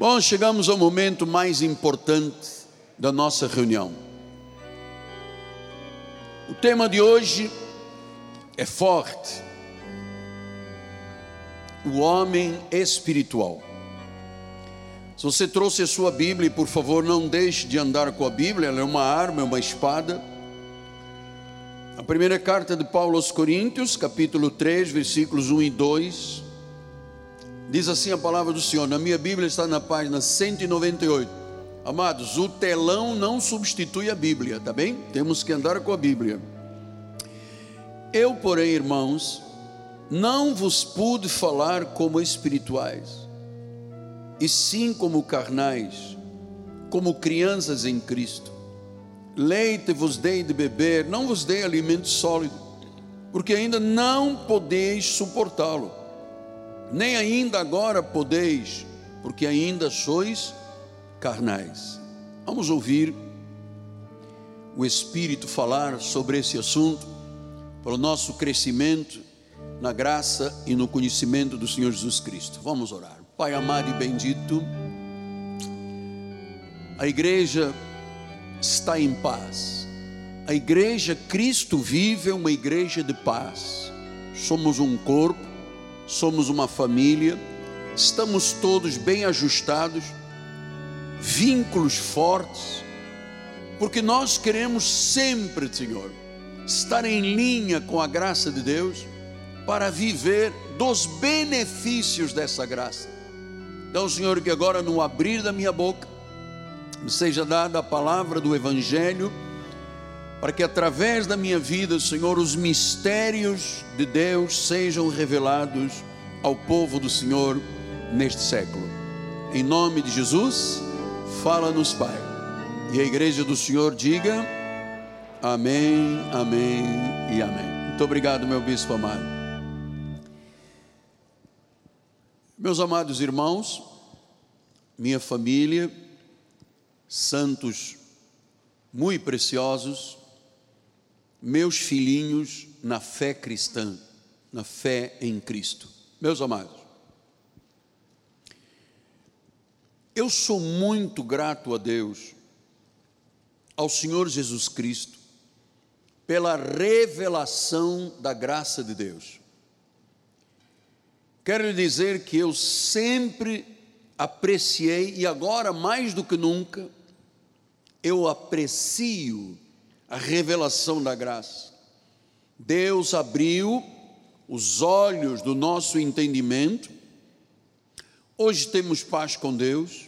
Bom, chegamos ao momento mais importante da nossa reunião. O tema de hoje é forte. O homem espiritual. Se você trouxe a sua Bíblia, por favor, não deixe de andar com a Bíblia, ela é uma arma, é uma espada. A primeira carta de Paulo aos Coríntios, capítulo 3, versículos 1 e 2 Diz assim a palavra do Senhor, na minha Bíblia está na página 198. Amados, o telão não substitui a Bíblia, tá bem? Temos que andar com a Bíblia. Eu, porém, irmãos, não vos pude falar como espirituais, e sim como carnais, como crianças em Cristo. Leite vos dei de beber, não vos dei alimento sólido, porque ainda não podeis suportá-lo nem ainda agora podeis, porque ainda sois carnais. Vamos ouvir o Espírito falar sobre esse assunto, para o nosso crescimento na graça e no conhecimento do Senhor Jesus Cristo. Vamos orar. Pai amado e bendito, a igreja está em paz. A igreja Cristo vive é uma igreja de paz. Somos um corpo somos uma família, estamos todos bem ajustados, vínculos fortes, porque nós queremos sempre, Senhor, estar em linha com a graça de Deus para viver dos benefícios dessa graça. Então, Senhor, que agora no abrir da minha boca seja dada a palavra do Evangelho para que através da minha vida, Senhor, os mistérios de Deus sejam revelados ao povo do Senhor neste século. Em nome de Jesus, fala-nos, Pai. E a igreja do Senhor diga: Amém, Amém e Amém. Muito obrigado, meu bispo amado. Meus amados irmãos, minha família, santos muito preciosos, meus filhinhos na fé cristã, na fé em Cristo. Meus amados, eu sou muito grato a Deus, ao Senhor Jesus Cristo, pela revelação da graça de Deus. Quero lhe dizer que eu sempre apreciei e agora mais do que nunca eu aprecio a revelação da graça. Deus abriu os olhos do nosso entendimento. Hoje temos paz com Deus,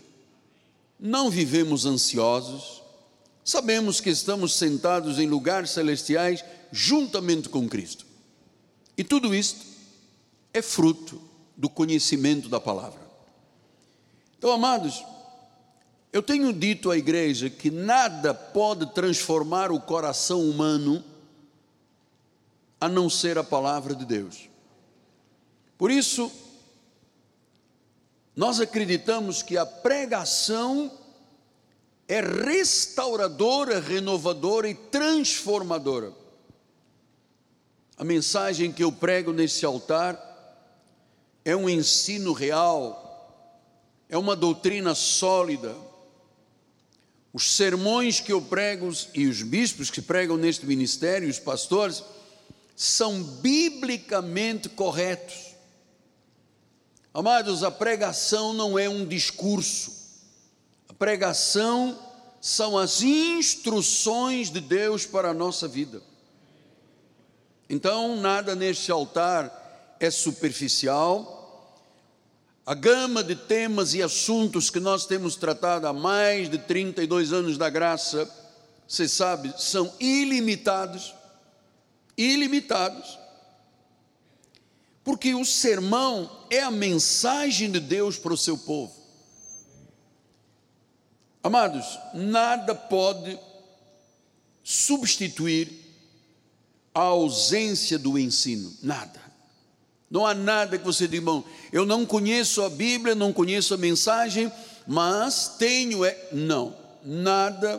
não vivemos ansiosos, sabemos que estamos sentados em lugares celestiais juntamente com Cristo. E tudo isto é fruto do conhecimento da palavra. Então, amados, eu tenho dito à igreja que nada pode transformar o coração humano a não ser a palavra de Deus. Por isso, nós acreditamos que a pregação é restauradora, renovadora e transformadora. A mensagem que eu prego nesse altar é um ensino real, é uma doutrina sólida os sermões que eu prego e os bispos que pregam neste ministério, os pastores, são biblicamente corretos. Amados, a pregação não é um discurso, a pregação são as instruções de Deus para a nossa vida. Então, nada neste altar é superficial, a gama de temas e assuntos que nós temos tratado há mais de 32 anos da graça, você sabe, são ilimitados, ilimitados, porque o sermão é a mensagem de Deus para o seu povo. Amados, nada pode substituir a ausência do ensino, nada. Não há nada que você diga, irmão, eu não conheço a Bíblia, não conheço a mensagem, mas tenho é. Não, nada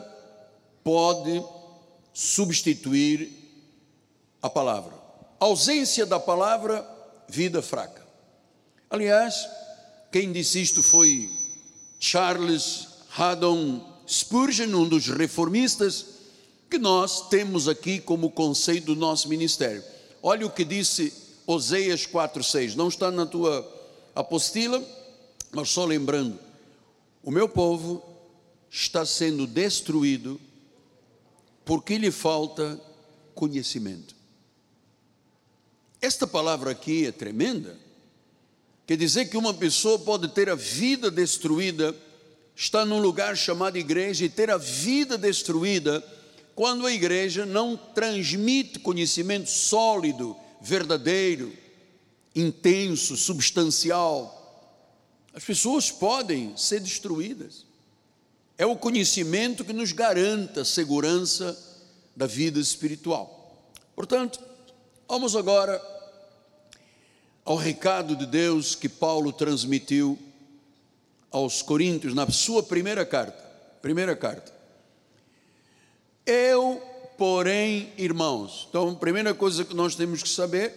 pode substituir a palavra. Ausência da palavra, vida fraca. Aliás, quem disse isto foi Charles Haddon Spurgeon, um dos reformistas, que nós temos aqui como conceito do nosso ministério. Olha o que disse Oseias 4,6. Não está na tua apostila, mas só lembrando: o meu povo está sendo destruído porque lhe falta conhecimento. Esta palavra aqui é tremenda. Quer dizer que uma pessoa pode ter a vida destruída, está num lugar chamado igreja e ter a vida destruída quando a igreja não transmite conhecimento sólido, verdadeiro, intenso, substancial. As pessoas podem ser destruídas. É o conhecimento que nos garanta a segurança da vida espiritual. Portanto, vamos agora ao recado de Deus que Paulo transmitiu aos Coríntios na sua primeira carta. Primeira carta. Eu, porém, irmãos. Então, a primeira coisa que nós temos que saber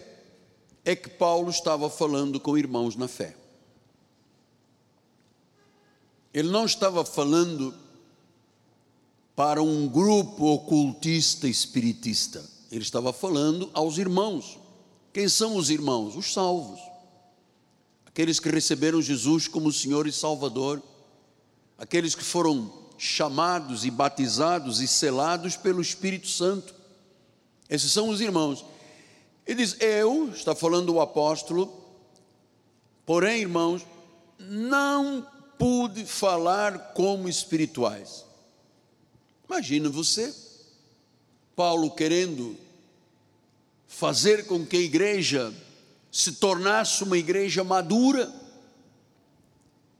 é que Paulo estava falando com irmãos na fé. Ele não estava falando para um grupo ocultista espiritista. Ele estava falando aos irmãos. Quem são os irmãos? Os salvos. Aqueles que receberam Jesus como Senhor e Salvador. Aqueles que foram chamados e batizados e selados pelo Espírito Santo. Esses são os irmãos. Ele diz: Eu, está falando o apóstolo, porém, irmãos, não pude falar como espirituais. Imagina você, Paulo querendo fazer com que a igreja se tornasse uma igreja madura.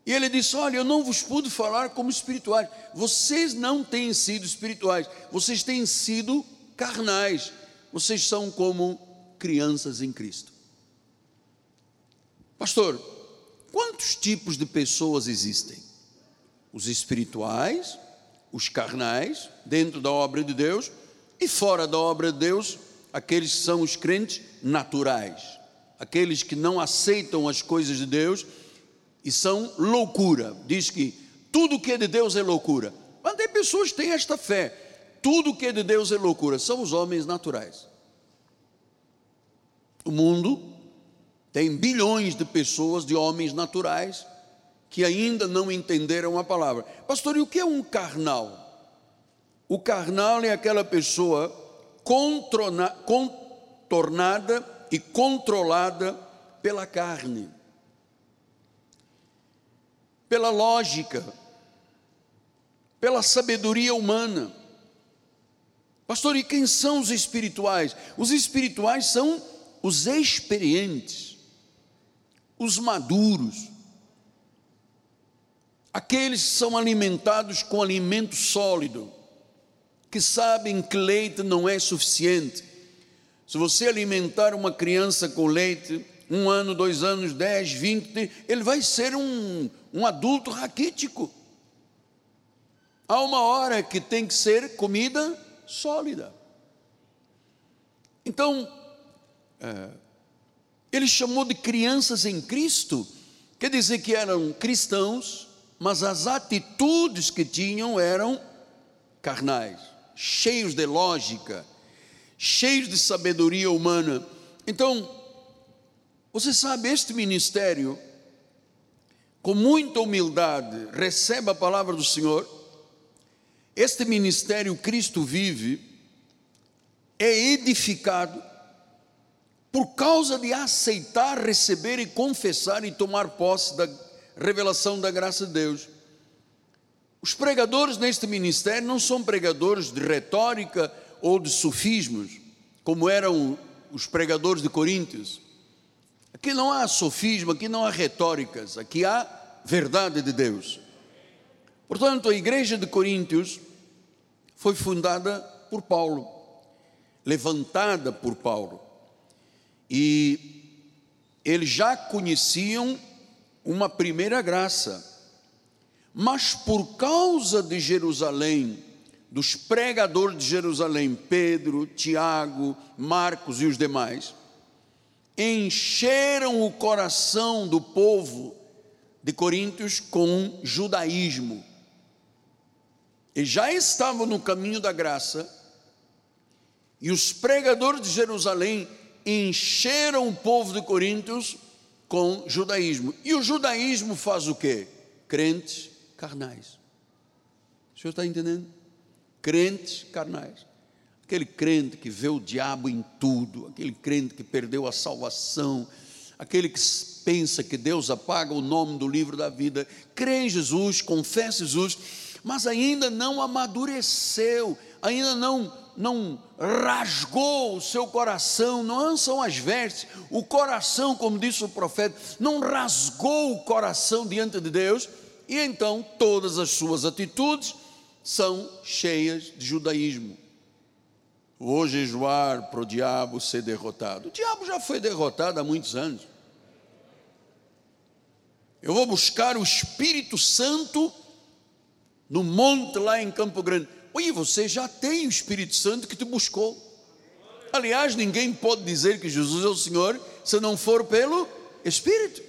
E ele disse: Olha, eu não vos pude falar como espirituais. Vocês não têm sido espirituais, vocês têm sido carnais. Vocês são como crianças em Cristo. Pastor, Quantos tipos de pessoas existem? Os espirituais, os carnais, dentro da obra de Deus, e fora da obra de Deus, aqueles que são os crentes naturais, aqueles que não aceitam as coisas de Deus e são loucura. Diz que tudo que é de Deus é loucura. Mas tem pessoas que têm esta fé. Tudo que é de Deus é loucura. São os homens naturais. O mundo tem bilhões de pessoas, de homens naturais, que ainda não entenderam a palavra. Pastor, e o que é um carnal? O carnal é aquela pessoa contornada e controlada pela carne, pela lógica, pela sabedoria humana. Pastor, e quem são os espirituais? Os espirituais são os experientes os maduros, aqueles que são alimentados com alimento sólido, que sabem que leite não é suficiente. Se você alimentar uma criança com leite, um ano, dois anos, dez, vinte, ele vai ser um, um adulto raquítico. Há uma hora que tem que ser comida sólida. Então, é, ele chamou de crianças em Cristo, quer dizer que eram cristãos, mas as atitudes que tinham eram carnais, cheios de lógica, cheios de sabedoria humana. Então, você sabe, este ministério, com muita humildade, recebe a palavra do Senhor. Este ministério Cristo vive, é edificado por causa de aceitar, receber e confessar e tomar posse da revelação da graça de Deus. Os pregadores neste ministério não são pregadores de retórica ou de sofismos, como eram os pregadores de Coríntios. Aqui não há sofismo, aqui não há retóricas, aqui há verdade de Deus. Portanto, a igreja de Coríntios foi fundada por Paulo, levantada por Paulo e eles já conheciam uma primeira graça, mas por causa de Jerusalém, dos pregadores de Jerusalém, Pedro, Tiago, Marcos e os demais, encheram o coração do povo de Coríntios com judaísmo. Eles já estavam no caminho da graça, e os pregadores de Jerusalém encheram o povo de Coríntios com judaísmo. E o judaísmo faz o quê? Crentes carnais. O senhor está entendendo? Crentes carnais. Aquele crente que vê o diabo em tudo, aquele crente que perdeu a salvação, aquele que pensa que Deus apaga o nome do livro da vida, crê em Jesus, confessa Jesus, mas ainda não amadureceu, ainda não não rasgou o seu coração, não são as vestes, o coração, como disse o profeta, não rasgou o coração diante de Deus, e então todas as suas atitudes são cheias de judaísmo. Vou jejuar para o diabo ser derrotado. O diabo já foi derrotado há muitos anos. Eu vou buscar o Espírito Santo no monte lá em Campo Grande. Oi, você já tem o Espírito Santo que te buscou. Aliás, ninguém pode dizer que Jesus é o Senhor se não for pelo Espírito.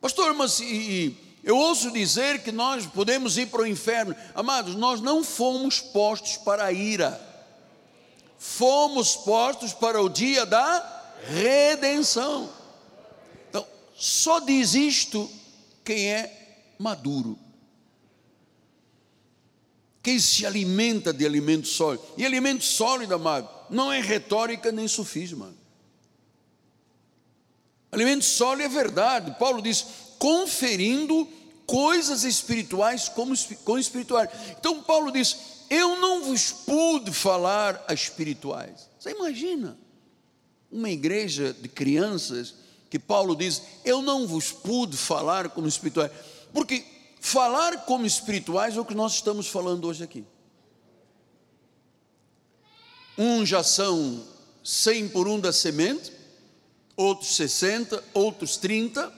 Pastor, mas e, eu ouço dizer que nós podemos ir para o inferno. Amados, nós não fomos postos para a ira. Fomos postos para o dia da redenção. Então, só diz isto quem é maduro quem se alimenta de alimento sólido. E alimento sólido, amado, não é retórica nem sofisma. Alimento sólido é verdade. Paulo diz: conferindo coisas espirituais como, com espirituais. Então, Paulo diz: Eu não vos pude falar a espirituais. Você imagina uma igreja de crianças que Paulo diz: Eu não vos pude falar como espirituais. Porque Falar como espirituais é o que nós estamos falando hoje aqui. Uns já são 100 por um da semente, outros 60, outros 30,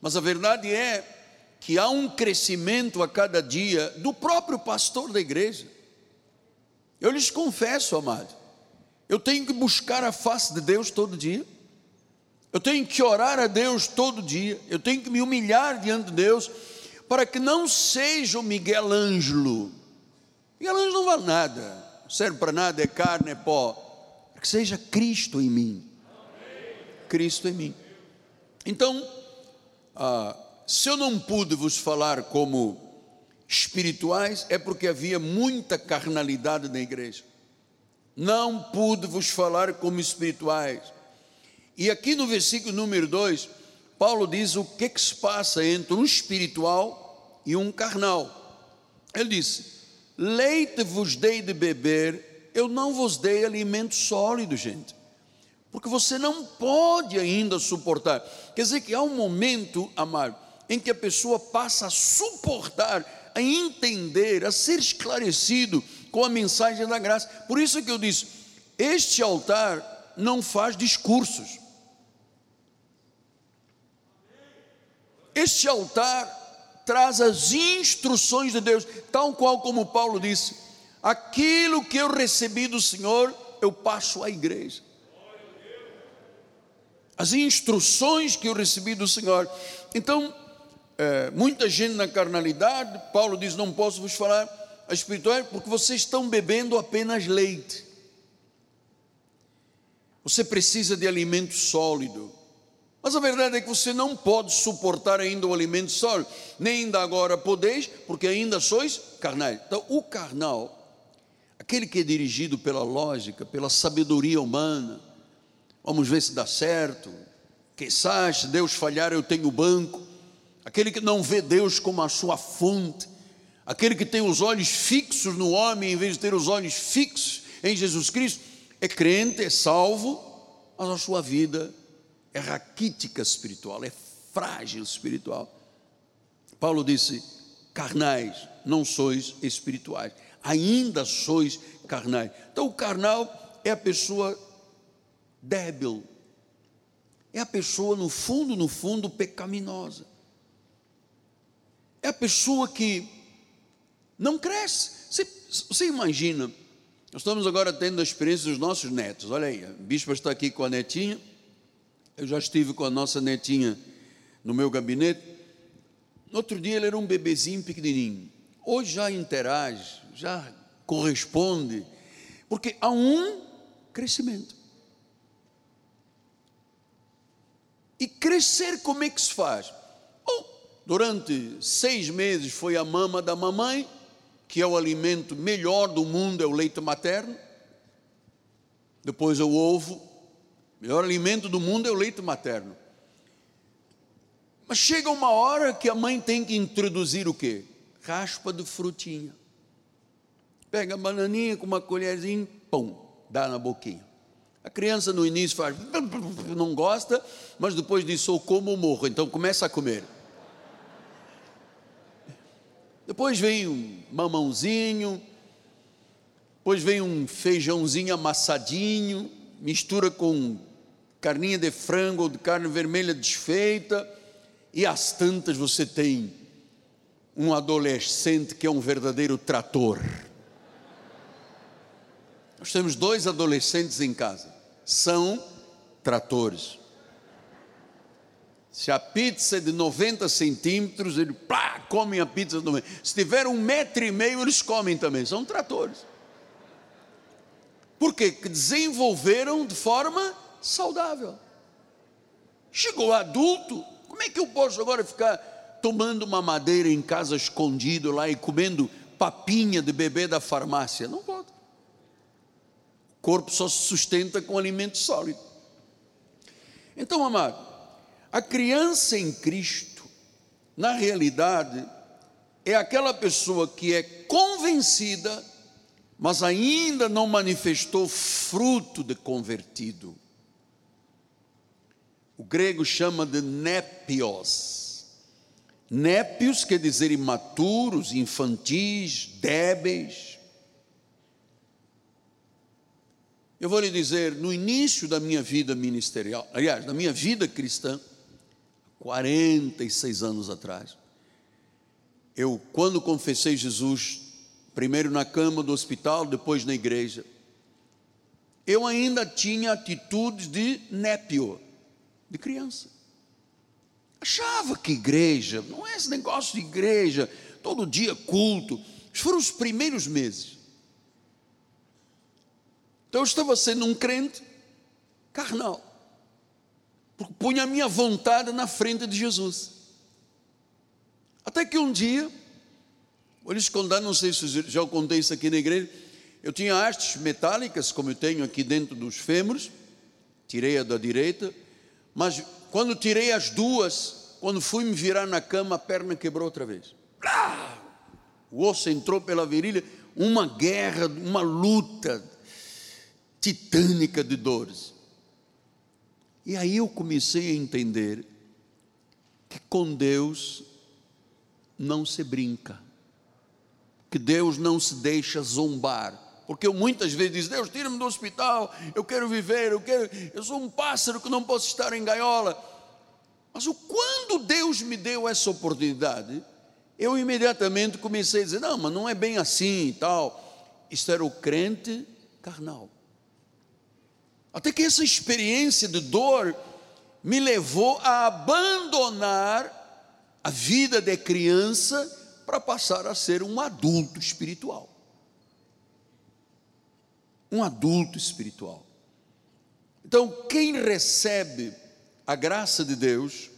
mas a verdade é que há um crescimento a cada dia do próprio pastor da igreja. Eu lhes confesso, amado, eu tenho que buscar a face de Deus todo dia, eu tenho que orar a Deus todo dia, eu tenho que me humilhar diante de Deus para que não seja o Miguel Ângelo. Miguel Ângelo não vale nada, serve para nada, é carne, é pó. Para que seja Cristo em mim. Cristo em mim. Então, ah, se eu não pude vos falar como espirituais, é porque havia muita carnalidade na igreja. Não pude vos falar como espirituais. E aqui no versículo número 2, Paulo diz o que, que se passa entre um espiritual e um carnal. Ele disse: Leite vos dei de beber, eu não vos dei alimento sólido, gente, porque você não pode ainda suportar. Quer dizer que há um momento, amado, em que a pessoa passa a suportar, a entender, a ser esclarecido com a mensagem da graça. Por isso que eu disse: este altar não faz discursos. Este altar traz as instruções de Deus, tal qual como Paulo disse: aquilo que eu recebi do Senhor, eu passo à igreja. As instruções que eu recebi do Senhor. Então, é, muita gente na carnalidade, Paulo diz: não posso vos falar a espiritual, porque vocês estão bebendo apenas leite. Você precisa de alimento sólido. Mas a verdade é que você não pode suportar ainda o alimento sólido, nem ainda agora podeis, porque ainda sois carnais. Então, o carnal, aquele que é dirigido pela lógica, pela sabedoria humana, vamos ver se dá certo, que se Deus falhar, eu tenho banco, aquele que não vê Deus como a sua fonte, aquele que tem os olhos fixos no homem, em vez de ter os olhos fixos em Jesus Cristo, é crente, é salvo, mas a sua vida é raquítica espiritual, é frágil espiritual. Paulo disse: carnais, não sois espirituais, ainda sois carnais. Então, o carnal é a pessoa débil, é a pessoa, no fundo, no fundo, pecaminosa, é a pessoa que não cresce. Você, você imagina, nós estamos agora tendo a experiência dos nossos netos, olha aí, a bispa está aqui com a netinha. Eu já estive com a nossa netinha no meu gabinete. No outro dia ele era um bebezinho pequenininho. Hoje já interage, já corresponde, porque há um crescimento. E crescer, como é que se faz? Durante seis meses foi a mama da mamãe, que é o alimento melhor do mundo, é o leite materno. Depois é o ovo. O melhor alimento do mundo é o leite materno. Mas chega uma hora que a mãe tem que introduzir o quê? Raspa de frutinha. Pega a bananinha com uma colherzinha, pum, dá na boquinha. A criança no início faz, não gosta, mas depois disso ou como morro, então começa a comer. Depois vem um mamãozinho, depois vem um feijãozinho amassadinho, mistura com carninha de frango ou de carne vermelha desfeita, e às tantas você tem um adolescente que é um verdadeiro trator. Nós temos dois adolescentes em casa, são tratores. Se a pizza é de 90 centímetros, eles plá, comem a pizza 90. Se tiver um metro e meio, eles comem também, são tratores. Por quê? Que desenvolveram de forma saudável. Chegou adulto, como é que eu posso agora ficar tomando uma madeira em casa escondido lá e comendo papinha de bebê da farmácia? Não pode. O corpo só se sustenta com alimento sólido. Então, amado, a criança em Cristo, na realidade, é aquela pessoa que é convencida mas ainda não manifestou fruto de convertido. O grego chama de népios. Népios quer dizer imaturos, infantis, débeis. Eu vou lhe dizer, no início da minha vida ministerial, aliás, da minha vida cristã, 46 anos atrás, eu, quando confessei Jesus, primeiro na cama do hospital, depois na igreja. Eu ainda tinha atitudes de népio, de criança. Achava que igreja, não é esse negócio de igreja, todo dia culto. Foram os primeiros meses. Então eu estava sendo um crente carnal, punha a minha vontade na frente de Jesus. Até que um dia, Vou lhes contar, não sei se já contei isso aqui na igreja. Eu tinha hastes metálicas, como eu tenho aqui dentro dos fêmures, tirei a da direita, mas quando tirei as duas, quando fui me virar na cama, a perna quebrou outra vez. O osso entrou pela virilha, uma guerra, uma luta titânica de dores. E aí eu comecei a entender que com Deus não se brinca que Deus não se deixa zombar. Porque eu muitas vezes digo, Deus, tira-me do hospital, eu quero viver, eu quero, eu sou um pássaro que não posso estar em gaiola. Mas quando Deus me deu essa oportunidade, eu imediatamente comecei a dizer, não, mas não é bem assim e tal. Isso era o crente carnal. Até que essa experiência de dor me levou a abandonar a vida de criança para passar a ser um adulto espiritual. Um adulto espiritual. Então, quem recebe a graça de Deus,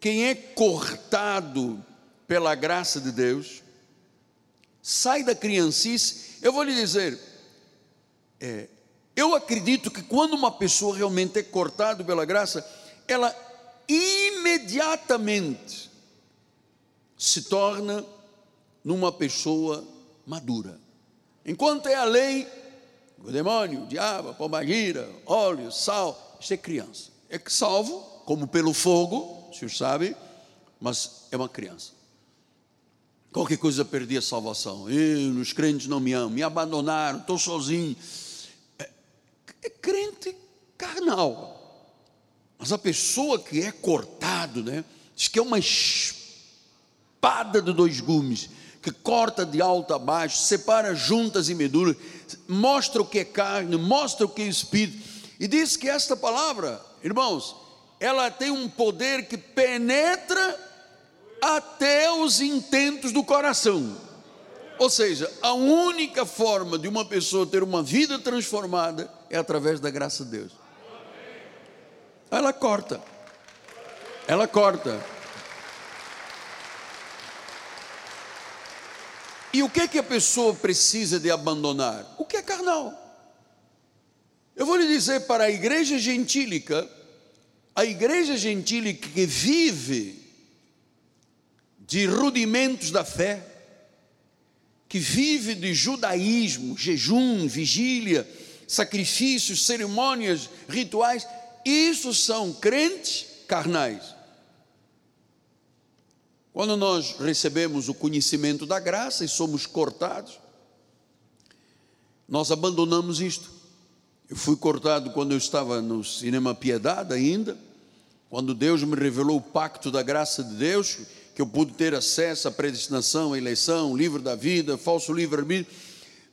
quem é cortado pela graça de Deus, sai da criancice. Eu vou lhe dizer, é, eu acredito que quando uma pessoa realmente é cortada pela graça, ela imediatamente se torna numa pessoa madura. Enquanto é a lei, o demônio, o diabo, a pombagira, óleo, sal, isso é criança. É salvo, como pelo fogo, o senhor sabe, mas é uma criança. Qualquer coisa perdi a salvação. Eu, os crentes não me amam, me abandonaram, estou sozinho. É, crente carnal. Mas a pessoa que é cortado, né? Diz que é uma espada de dois gumes, que corta de alto a baixo, separa juntas e medulas, mostra o que é carne, mostra o que é espírito. E diz que esta palavra, irmãos, ela tem um poder que penetra até os intentos do coração. Ou seja, a única forma de uma pessoa ter uma vida transformada é através da graça de Deus. Ela corta. Ela corta. E o que é que a pessoa precisa de abandonar? O que é carnal? Eu vou lhe dizer para a igreja gentílica, a igreja gentílica que vive de rudimentos da fé, que vive de judaísmo, jejum, vigília, sacrifícios, cerimônias, rituais, isso são crentes carnais. Quando nós recebemos o conhecimento da graça e somos cortados, nós abandonamos isto. Eu fui cortado quando eu estava no cinema Piedade ainda, quando Deus me revelou o pacto da graça de Deus, que eu pude ter acesso à predestinação, à eleição, livro da vida, falso livre-arbítrio.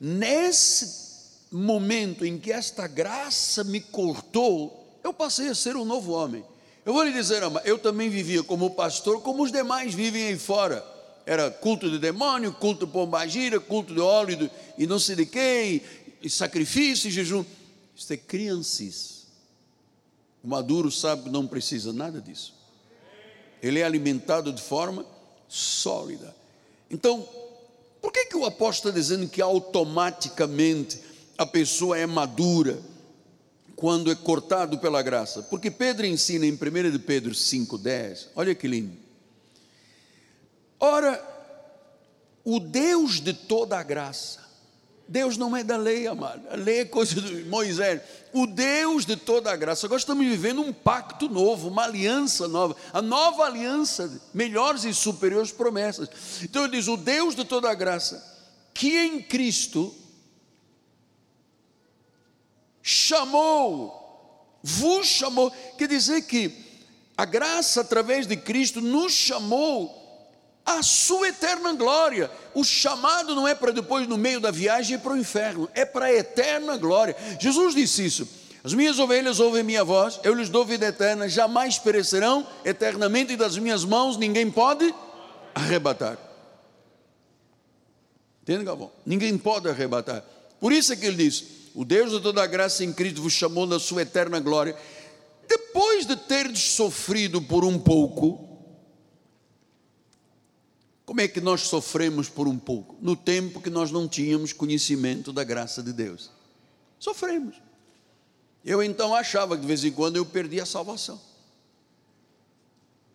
Nesse momento em que esta graça me cortou, eu passei a ser um novo homem. Eu vou lhe dizer, ama, eu também vivia como pastor, como os demais vivem aí fora. Era culto de demônio, culto de pombagira, culto de óleo e não sei de quem, e sacrifício e jejum. Isso é criancice. O maduro sabe que não precisa nada disso. Ele é alimentado de forma sólida. Então, por que, que o apóstolo está dizendo que automaticamente a pessoa é madura? quando é cortado pela graça. Porque Pedro ensina em 1 de Pedro 5,10, olha que lindo. Ora, o Deus de toda a graça, Deus não é da lei, amado, a lei é coisa de Moisés, o Deus de toda a graça, agora estamos vivendo um pacto novo, uma aliança nova, a nova aliança, melhores e superiores promessas. Então ele diz: o Deus de toda a graça, que em Cristo chamou, vos chamou, quer dizer que a graça através de Cristo nos chamou à sua eterna glória. O chamado não é para depois, no meio da viagem, ir para o inferno, é para a eterna glória. Jesus disse isso. As minhas ovelhas ouvem minha voz, eu lhes dou vida eterna, jamais perecerão eternamente, e das minhas mãos ninguém pode arrebatar. Entende, Galvão? Ninguém pode arrebatar. Por isso é que ele diz: o Deus de toda a graça em Cristo vos chamou na sua eterna glória, depois de teres sofrido por um pouco, como é que nós sofremos por um pouco? No tempo que nós não tínhamos conhecimento da graça de Deus. Sofremos. Eu então achava que de vez em quando eu perdia a salvação.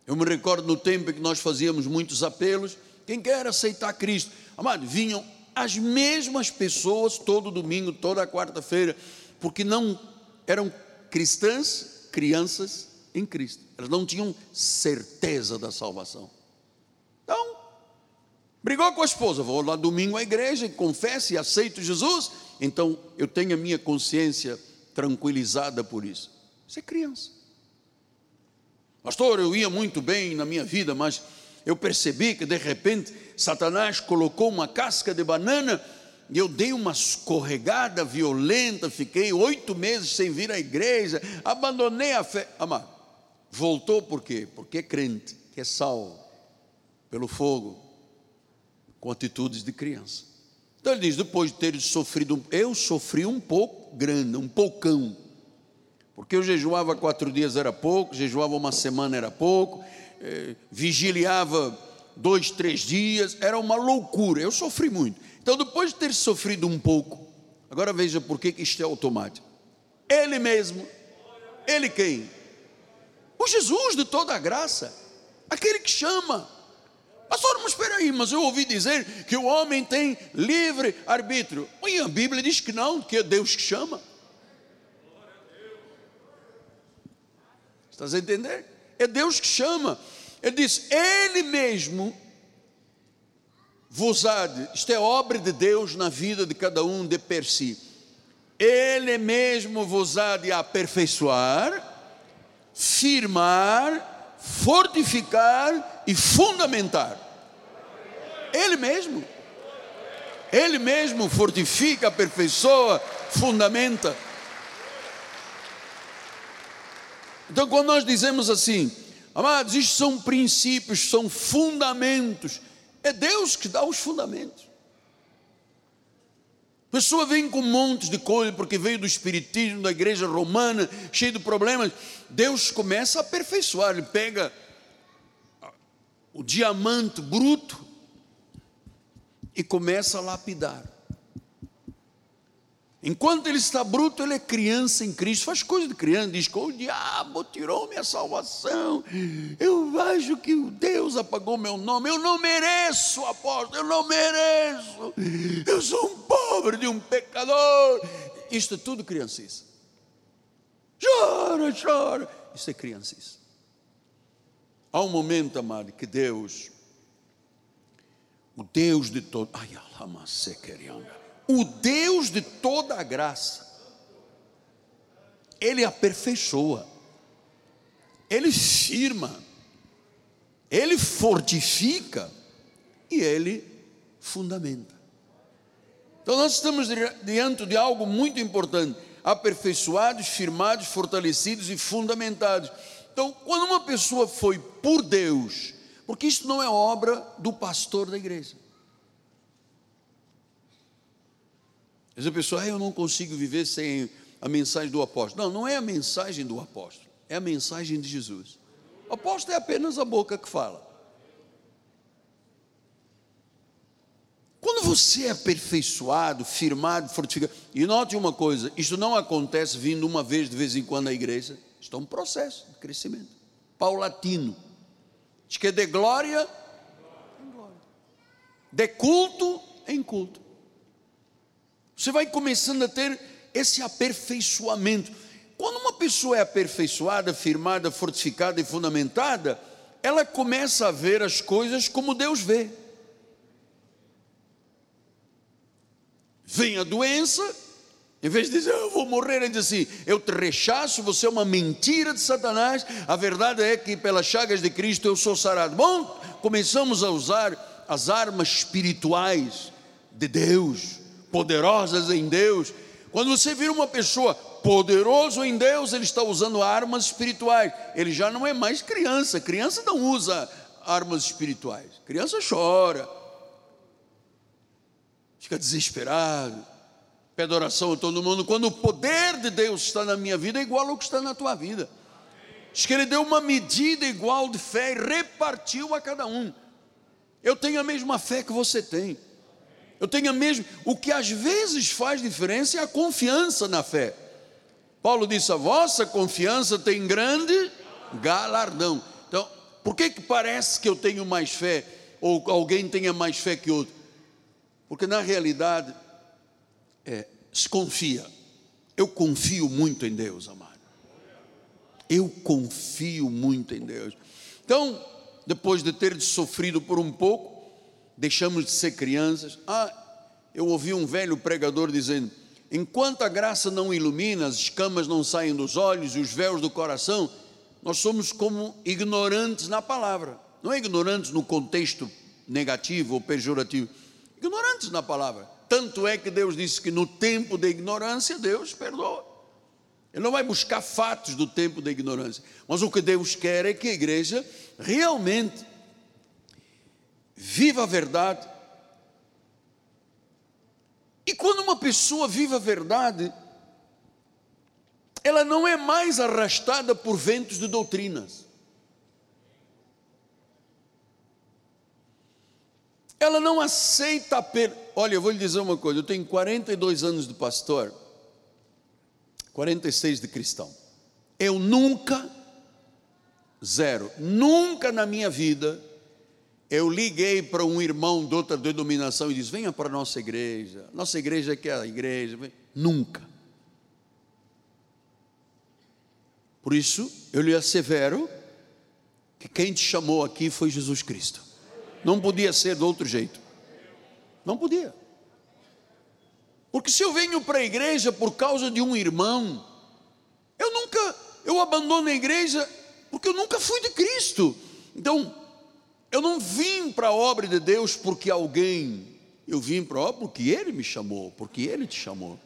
Eu me recordo no tempo em que nós fazíamos muitos apelos, quem quer aceitar Cristo, amado, vinham as mesmas pessoas todo domingo, toda quarta-feira, porque não eram cristãs, crianças em Cristo. Elas não tinham certeza da salvação. Então, brigou com a esposa, vou lá domingo à igreja, confesso e aceito Jesus, então eu tenho a minha consciência tranquilizada por isso. Você é criança. Pastor, eu ia muito bem na minha vida, mas eu percebi que de repente Satanás colocou uma casca de banana e eu dei uma escorregada violenta, fiquei oito meses sem vir à igreja, abandonei a fé. Amado, voltou por quê? Porque é crente, que é salvo pelo fogo, com atitudes de criança. Então ele diz: depois de ter sofrido, eu sofri um pouco grande, um poucão, porque eu jejuava quatro dias era pouco, jejuava uma semana era pouco, eh, vigiliava dois, três dias, era uma loucura. Eu sofri muito. Então, depois de ter sofrido um pouco, agora veja por que isto é automático. Ele mesmo, ele quem? O Jesus de toda a graça, aquele que chama. Pastor, mas espera aí, mas eu ouvi dizer que o homem tem livre arbítrio. E a Bíblia diz que não, que é Deus que chama. Estás a entender? É Deus que chama. Ele diz: Ele mesmo vos há de, isto é obra de Deus na vida de cada um de per si. Ele mesmo vos há de aperfeiçoar, firmar, fortificar e fundamentar. Ele mesmo. Ele mesmo fortifica, aperfeiçoa, fundamenta. Então, quando nós dizemos assim, amados, isto são princípios, são fundamentos, é Deus que dá os fundamentos. A pessoa vem com montes de coisa, porque veio do espiritismo, da igreja romana, cheio de problemas. Deus começa a aperfeiçoar, ele pega o diamante bruto e começa a lapidar. Enquanto ele está bruto, ele é criança em Cristo, faz coisa de criança, diz o diabo tirou minha salvação, eu acho que Deus apagou meu nome, eu não mereço, apóstolo, eu não mereço, eu sou um pobre de um pecador. Isto é tudo criancice. Chora, chora. Isso é criancice. Há um momento, amado, que Deus, o Deus de todo, ai, o Deus de toda a graça, Ele aperfeiçoa, Ele firma, Ele fortifica e Ele fundamenta. Então nós estamos diante de algo muito importante: aperfeiçoados, firmados, fortalecidos e fundamentados. Então, quando uma pessoa foi por Deus, porque isso não é obra do pastor da igreja. Às a pessoa, ah, eu não consigo viver sem a mensagem do apóstolo. Não, não é a mensagem do apóstolo, é a mensagem de Jesus. O apóstolo é apenas a boca que fala. Quando você é aperfeiçoado, firmado, fortificado, e note uma coisa: isso não acontece vindo uma vez de vez em quando à igreja, isso é um processo de crescimento paulatino. Diz que é de glória em glória, de culto em culto. Você vai começando a ter esse aperfeiçoamento. Quando uma pessoa é aperfeiçoada, firmada, fortificada e fundamentada, ela começa a ver as coisas como Deus vê. Vem a doença, em vez de dizer, eu vou morrer, ele diz assim: eu te rechaço, você é uma mentira de Satanás. A verdade é que pelas chagas de Cristo eu sou sarado. Bom, começamos a usar as armas espirituais de Deus poderosas em Deus. Quando você vira uma pessoa poderoso em Deus, ele está usando armas espirituais. Ele já não é mais criança. Criança não usa armas espirituais. Criança chora, fica desesperado, pede oração a todo mundo. Quando o poder de Deus está na minha vida, é igual ao que está na tua vida. Diz que Ele deu uma medida igual de fé e repartiu a cada um. Eu tenho a mesma fé que você tem. Eu tenho mesmo. O que às vezes faz diferença é a confiança na fé. Paulo disse: a vossa confiança tem grande galardão. Então, por que, que parece que eu tenho mais fé? Ou alguém tenha mais fé que outro? Porque na realidade, é, se confia. Eu confio muito em Deus, amado. Eu confio muito em Deus. Então, depois de ter sofrido por um pouco, deixamos de ser crianças. Ah, eu ouvi um velho pregador dizendo: enquanto a graça não ilumina, as escamas não saem dos olhos e os véus do coração, nós somos como ignorantes na palavra. Não é ignorantes no contexto negativo ou pejorativo, ignorantes na palavra. Tanto é que Deus disse que no tempo da ignorância, Deus perdoa. Ele não vai buscar fatos do tempo da ignorância, mas o que Deus quer é que a igreja realmente viva a verdade. E quando uma pessoa vive a verdade, ela não é mais arrastada por ventos de doutrinas. Ela não aceita a per... Olha, eu vou lhe dizer uma coisa: eu tenho 42 anos de pastor, 46 de cristão. Eu nunca, zero, nunca na minha vida, eu liguei para um irmão de outra denominação e disse: Venha para a nossa igreja. Nossa igreja é que é a igreja. Nunca. Por isso, eu lhe assevero que quem te chamou aqui foi Jesus Cristo. Não podia ser de outro jeito. Não podia. Porque se eu venho para a igreja por causa de um irmão, eu nunca, eu abandono a igreja porque eu nunca fui de Cristo. Então, eu não vim para a obra de Deus porque alguém, eu vim para a obra porque Ele me chamou, porque Ele te chamou.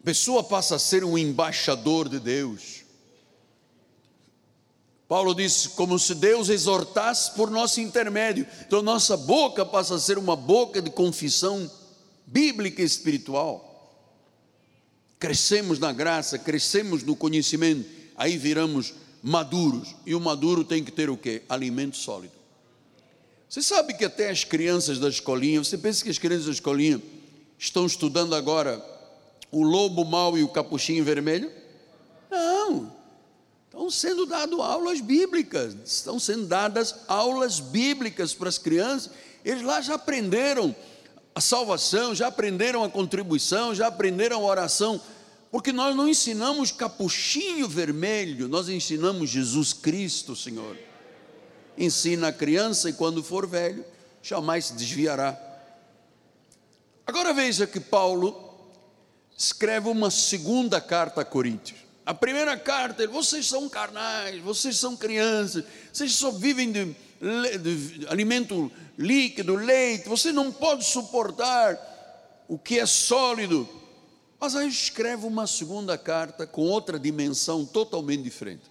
A pessoa passa a ser um embaixador de Deus. Paulo disse, como se Deus exortasse por nosso intermédio. Então, nossa boca passa a ser uma boca de confissão bíblica e espiritual. Crescemos na graça, crescemos no conhecimento, aí viramos maduros. E o maduro tem que ter o quê? Alimento sólido. Você sabe que até as crianças da escolinha, você pensa que as crianças da escolinha estão estudando agora o lobo mau e o capuchinho vermelho? Não. Estão sendo dadas aulas bíblicas, estão sendo dadas aulas bíblicas para as crianças. Eles lá já aprenderam a salvação, já aprenderam a contribuição, já aprenderam a oração, porque nós não ensinamos capuchinho vermelho, nós ensinamos Jesus Cristo, Senhor. Ensina a criança e quando for velho, jamais se desviará. Agora veja que Paulo escreve uma segunda carta a Coríntios. A primeira carta, vocês são carnais, vocês são crianças, vocês só vivem de, de alimento líquido, leite, você não pode suportar o que é sólido. Aí escreve uma segunda carta com outra dimensão totalmente diferente.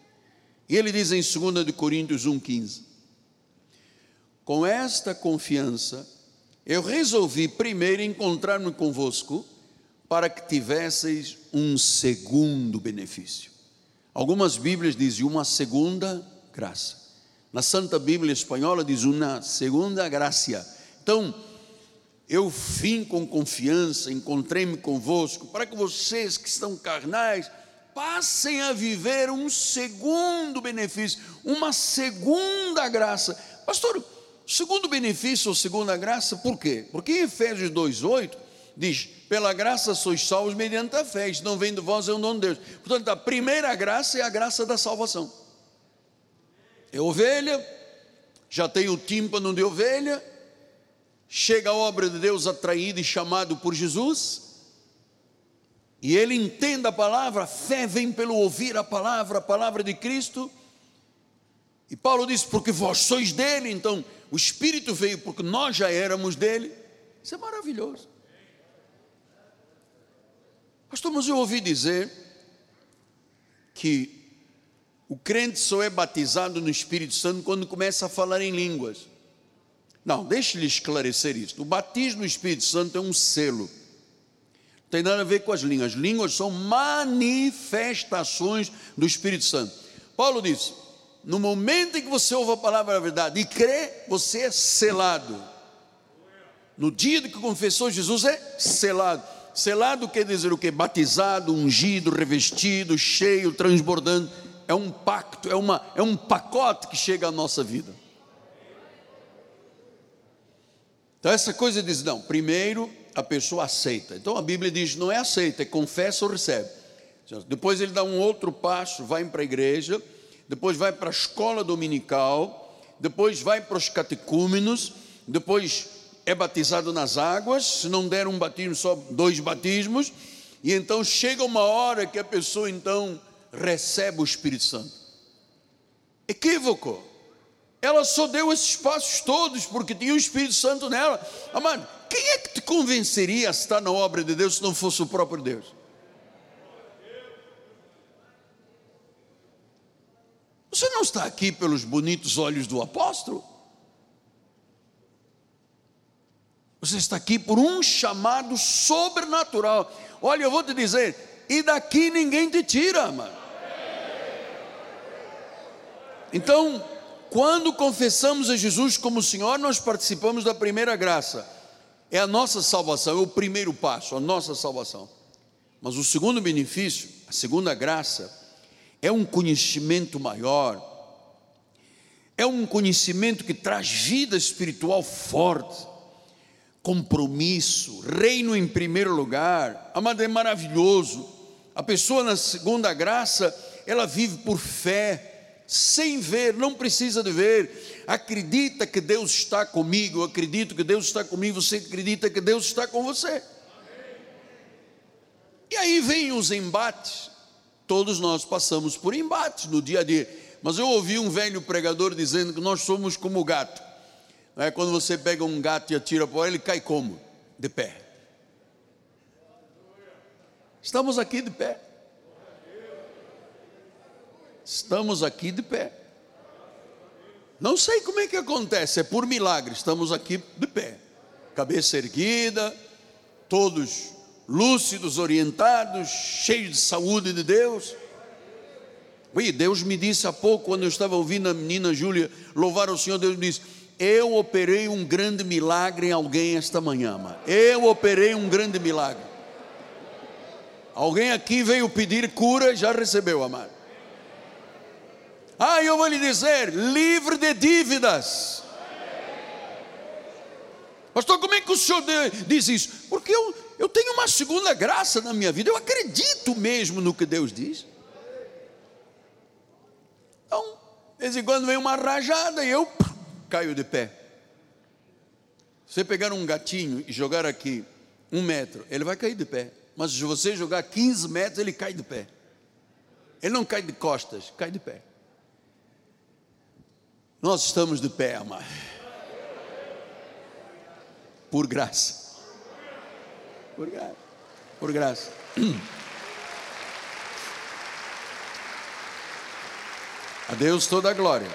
E ele diz em 2 de Coríntios 1,15: Com esta confiança, eu resolvi primeiro encontrar-me convosco para que tivesseis um segundo benefício. Algumas Bíblias dizem uma segunda graça. Na Santa Bíblia Espanhola diz uma segunda graça. Então, eu vim com confiança, encontrei-me convosco, para que vocês que estão carnais passem a viver um segundo benefício, uma segunda graça. Pastor, segundo benefício ou segunda graça, por quê? Porque em Efésios 2,8 diz: pela graça sois salvos mediante a fé, isto não vem de vós, é um dom de Deus. Portanto, a primeira graça é a graça da salvação. É ovelha, já tem o tímpano de ovelha, chega a obra de Deus atraído e chamado por Jesus, e ele entende a palavra, a fé vem pelo ouvir a palavra, a palavra de Cristo. E Paulo diz: porque vós sois dele, então o Espírito veio porque nós já éramos dele. Isso é maravilhoso. Pastor, mas eu ouvi dizer que o crente só é batizado no Espírito Santo quando começa a falar em línguas. Não, deixe-lhe esclarecer isso. O batismo no Espírito Santo é um selo. Não tem nada a ver com as línguas. As línguas são manifestações do Espírito Santo. Paulo diz: no momento em que você ouve a palavra da verdade e crê, você é selado. No dia que confessou Jesus, é selado. Selado quer dizer o que? Batizado, ungido, revestido, cheio, transbordando. É um pacto, é, uma, é um pacote que chega à nossa vida. Então, essa coisa diz: não, primeiro a pessoa aceita. Então a Bíblia diz: não é aceita, é confessa ou recebe. Depois ele dá um outro passo, vai para a igreja, depois vai para a escola dominical, depois vai para os catecúmenos, depois é batizado nas águas, se não der um batismo, só dois batismos, e então chega uma hora que a pessoa então recebe o Espírito Santo. Equívoco. Ela só deu esses passos todos porque tinha o Espírito Santo nela. Amado, quem é que te convenceria a estar na obra de Deus se não fosse o próprio Deus? Você não está aqui pelos bonitos olhos do apóstolo? Você está aqui por um chamado sobrenatural. Olha, eu vou te dizer, e daqui ninguém te tira, mano. Então, quando confessamos a Jesus como Senhor, nós participamos da primeira graça. É a nossa salvação, é o primeiro passo, a nossa salvação. Mas o segundo benefício, a segunda graça, é um conhecimento maior, é um conhecimento que traz vida espiritual forte compromisso, reino em primeiro lugar. Amado, é maravilhoso. A pessoa na segunda graça, ela vive por fé, sem ver, não precisa de ver. Acredita que Deus está comigo, eu acredito que Deus está comigo, você acredita que Deus está com você. E aí vem os embates. Todos nós passamos por embates no dia a dia. Mas eu ouvi um velho pregador dizendo que nós somos como o gato é quando você pega um gato e atira para ele, cai como? De pé. Estamos aqui de pé. Estamos aqui de pé. Não sei como é que acontece, é por milagre. Estamos aqui de pé, cabeça erguida, todos lúcidos, orientados, cheios de saúde de Deus. Ui, Deus me disse há pouco, quando eu estava ouvindo a menina Júlia louvar o Senhor, Deus me disse: Eu operei um grande milagre em alguém esta manhã, mano. Eu operei um grande milagre. Alguém aqui veio pedir cura, já recebeu, amado. Ah, eu vou lhe dizer: livre de dívidas. Pastor, como é que o senhor diz isso? Porque eu, eu tenho uma segunda graça na minha vida, eu acredito mesmo no que Deus diz. Então, de vez em quando vem uma rajada e eu caio de pé. Você pegar um gatinho e jogar aqui um metro, ele vai cair de pé. Mas se você jogar 15 metros, ele cai de pé. Ele não cai de costas, cai de pé. Nós estamos de pé, amado. Por graça. Por graça. Por graça. A Deus toda a glória.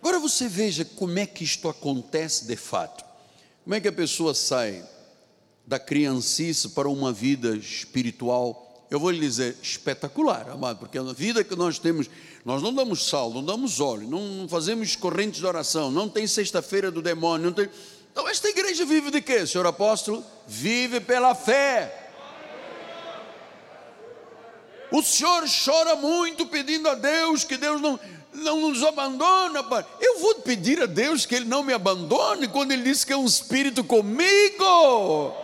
Agora você veja como é que isto acontece de fato. Como é que a pessoa sai da criancice para uma vida espiritual? Eu vou lhe dizer, espetacular, amado, porque a vida que nós temos, nós não damos sal, não damos óleo, não fazemos correntes de oração, não tem sexta-feira do demônio, não tem. Então, esta igreja vive de quê, senhor apóstolo? Vive pela fé. O senhor chora muito pedindo a Deus que Deus não, não nos abandona. Eu vou pedir a Deus que Ele não me abandone quando Ele disse que é um espírito comigo.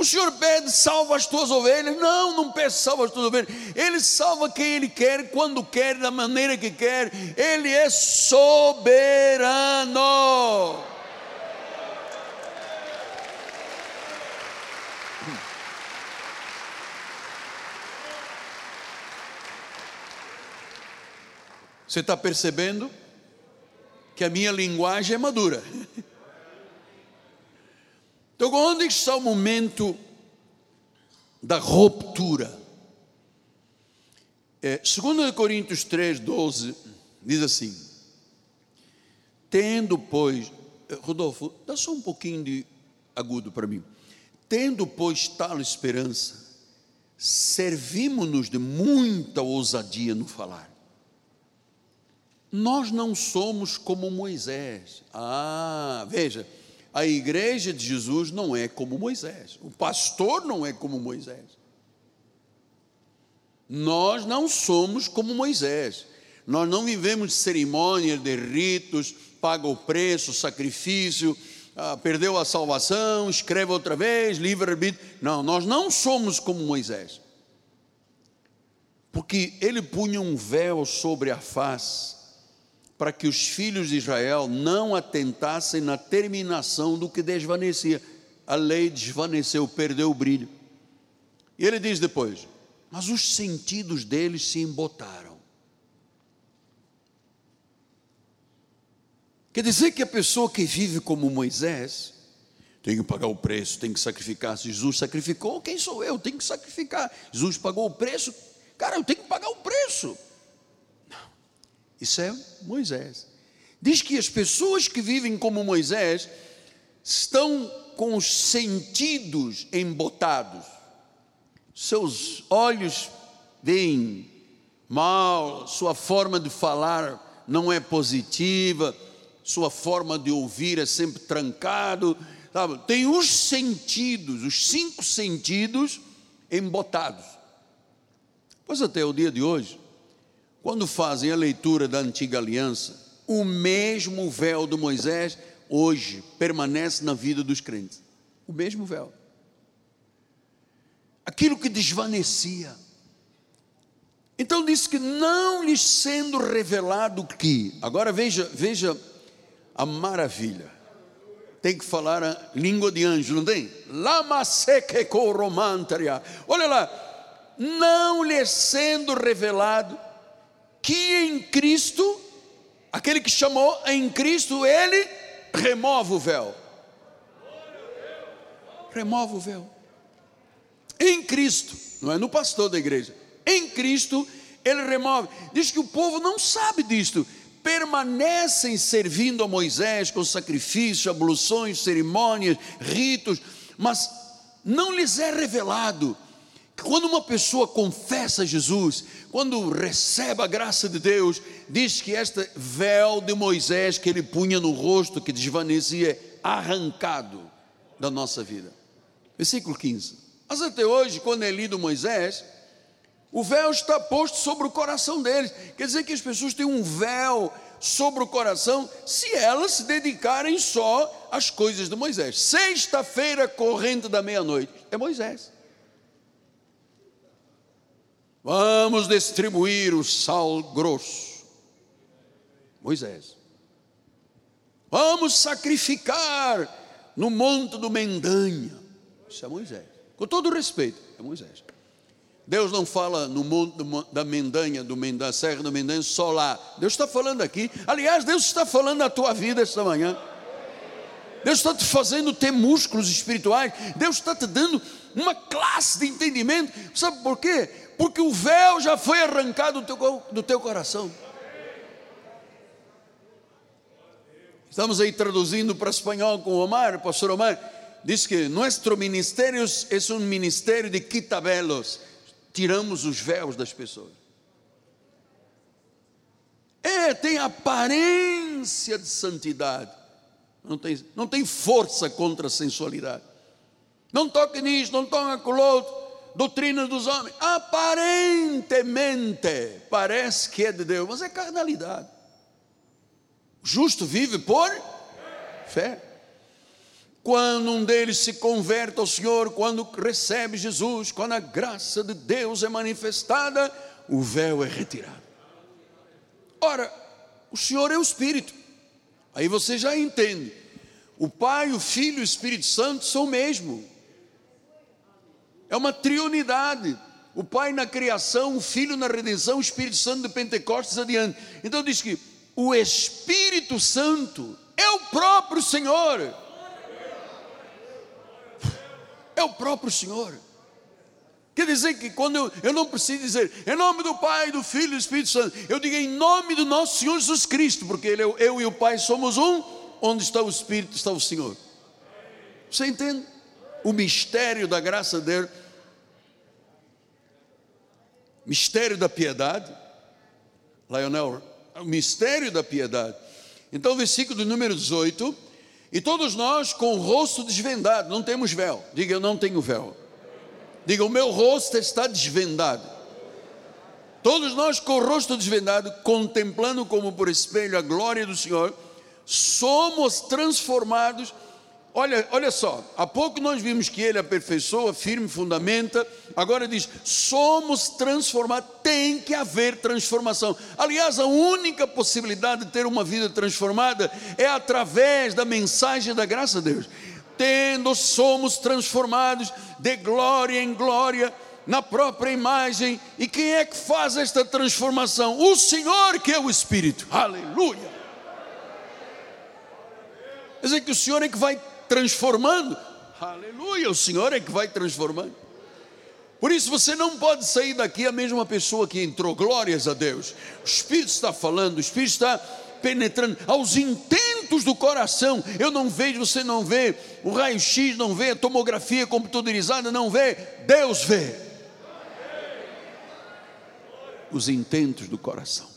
O Senhor pede, salva as tuas ovelhas. Não, não pede, salva as tuas ovelhas. Ele salva quem Ele quer, quando quer, da maneira que quer. Ele é soberano. Você está percebendo que a minha linguagem é madura? Então, onde está o momento da ruptura? É, 2 Coríntios 3, 12, diz assim: Tendo, pois, é, Rodolfo, dá só um pouquinho de agudo para mim. Tendo, pois, tal esperança, servimos-nos de muita ousadia no falar. Nós não somos como Moisés. Ah, veja a igreja de Jesus não é como Moisés, o pastor não é como Moisés. Nós não somos como Moisés, nós não vivemos cerimônias de ritos, paga o preço, sacrifício, ah, perdeu a salvação, escreve outra vez, livre-arbítrio. Não, nós não somos como Moisés, porque ele punha um véu sobre a face para que os filhos de Israel não atentassem na terminação do que desvanecia. A lei desvaneceu, perdeu o brilho. E ele diz depois: Mas os sentidos deles se embotaram. Quer dizer que a pessoa que vive como Moisés tem que pagar o preço, tem que sacrificar. Se Jesus sacrificou, quem sou eu? Tenho que sacrificar. Jesus pagou o preço, cara, eu tenho que pagar o preço. Isso é Moisés. Diz que as pessoas que vivem como Moisés estão com os sentidos embotados, seus olhos veem mal, sua forma de falar não é positiva, sua forma de ouvir é sempre trancado, sabe? tem os sentidos, os cinco sentidos embotados. Pois até o dia de hoje, quando fazem a leitura da antiga aliança, o mesmo véu do Moisés hoje permanece na vida dos crentes. O mesmo véu. Aquilo que desvanecia. Então diz que não lhes sendo revelado que. Agora veja, veja a maravilha. Tem que falar a língua de anjo, não tem? Lama seque Olha lá. Não lhes sendo revelado que em Cristo, aquele que chamou em Cristo, ele remove o véu. remove o véu. Em Cristo, não é no pastor da igreja, em Cristo ele remove. Diz que o povo não sabe disto. Permanecem servindo a Moisés com sacrifícios, abluções, cerimônias, ritos, mas não lhes é revelado quando uma pessoa confessa Jesus, quando recebe a graça de Deus, diz que este véu de Moisés que ele punha no rosto, que desvanecia, é arrancado da nossa vida. Versículo 15. Mas até hoje, quando é lido Moisés, o véu está posto sobre o coração deles. Quer dizer que as pessoas têm um véu sobre o coração se elas se dedicarem só às coisas de Moisés. Sexta-feira, corrente da meia-noite, é Moisés. Vamos distribuir o sal grosso. Moisés. Vamos sacrificar no monte do Mendanha. Isso é Moisés. Com todo respeito, é Moisés. Deus não fala no monte da Mendanha, do Mendanha, Serra do Mendanha, só lá. Deus está falando aqui. Aliás, Deus está falando na tua vida esta manhã. Deus está te fazendo ter músculos espirituais. Deus está te dando uma classe de entendimento. Sabe por quê? Porque o véu já foi arrancado do teu, do teu coração. Estamos aí traduzindo para espanhol com Omar, o pastor Omar. Diz que nosso ministério é um ministério de quitabelos tiramos os véus das pessoas. É, tem aparência de santidade, não tem, não tem força contra a sensualidade. Não toque nisso, não toque com o outro, doutrina dos homens. Aparentemente parece que é de Deus, mas é carnalidade. O justo vive por fé quando um deles se converte ao Senhor, quando recebe Jesus, quando a graça de Deus é manifestada, o véu é retirado. Ora, o Senhor é o Espírito, aí você já entende. O Pai, o Filho e o Espírito Santo são o mesmo, é uma triunidade. O Pai na criação, o Filho na redenção, o Espírito Santo de Pentecostes adiante. Então diz que o Espírito Santo é o próprio Senhor é o próprio Senhor. Quer dizer que quando eu, eu não preciso dizer em nome do Pai, do Filho e do Espírito Santo, eu digo em nome do nosso Senhor Jesus Cristo, porque ele, é eu e o Pai somos um, onde está o Espírito, está o Senhor. Você entende? O mistério da graça dele, mistério da piedade, Lionel, o mistério da piedade. Então, versículo do número 18 e todos nós com o rosto desvendado, não temos véu. Diga, eu não tenho véu. Diga, o meu rosto está desvendado. Todos nós com o rosto desvendado, contemplando como por espelho a glória do Senhor, somos transformados Olha, olha só, há pouco nós vimos que ele aperfeiçoa, firme, fundamenta. Agora diz: somos transformados, tem que haver transformação. Aliás, a única possibilidade de ter uma vida transformada é através da mensagem da graça de Deus. Tendo, somos transformados de glória em glória na própria imagem. E quem é que faz esta transformação? O Senhor, que é o Espírito. Aleluia. Quer dizer que o Senhor é que vai transformando. Aleluia, o Senhor é que vai transformando. Por isso você não pode sair daqui a mesma pessoa que entrou. Glórias a Deus. O Espírito está falando, o Espírito está penetrando aos intentos do coração. Eu não vejo, você não vê, o raio-x não vê, a tomografia computadorizada não vê, Deus vê. Os intentos do coração.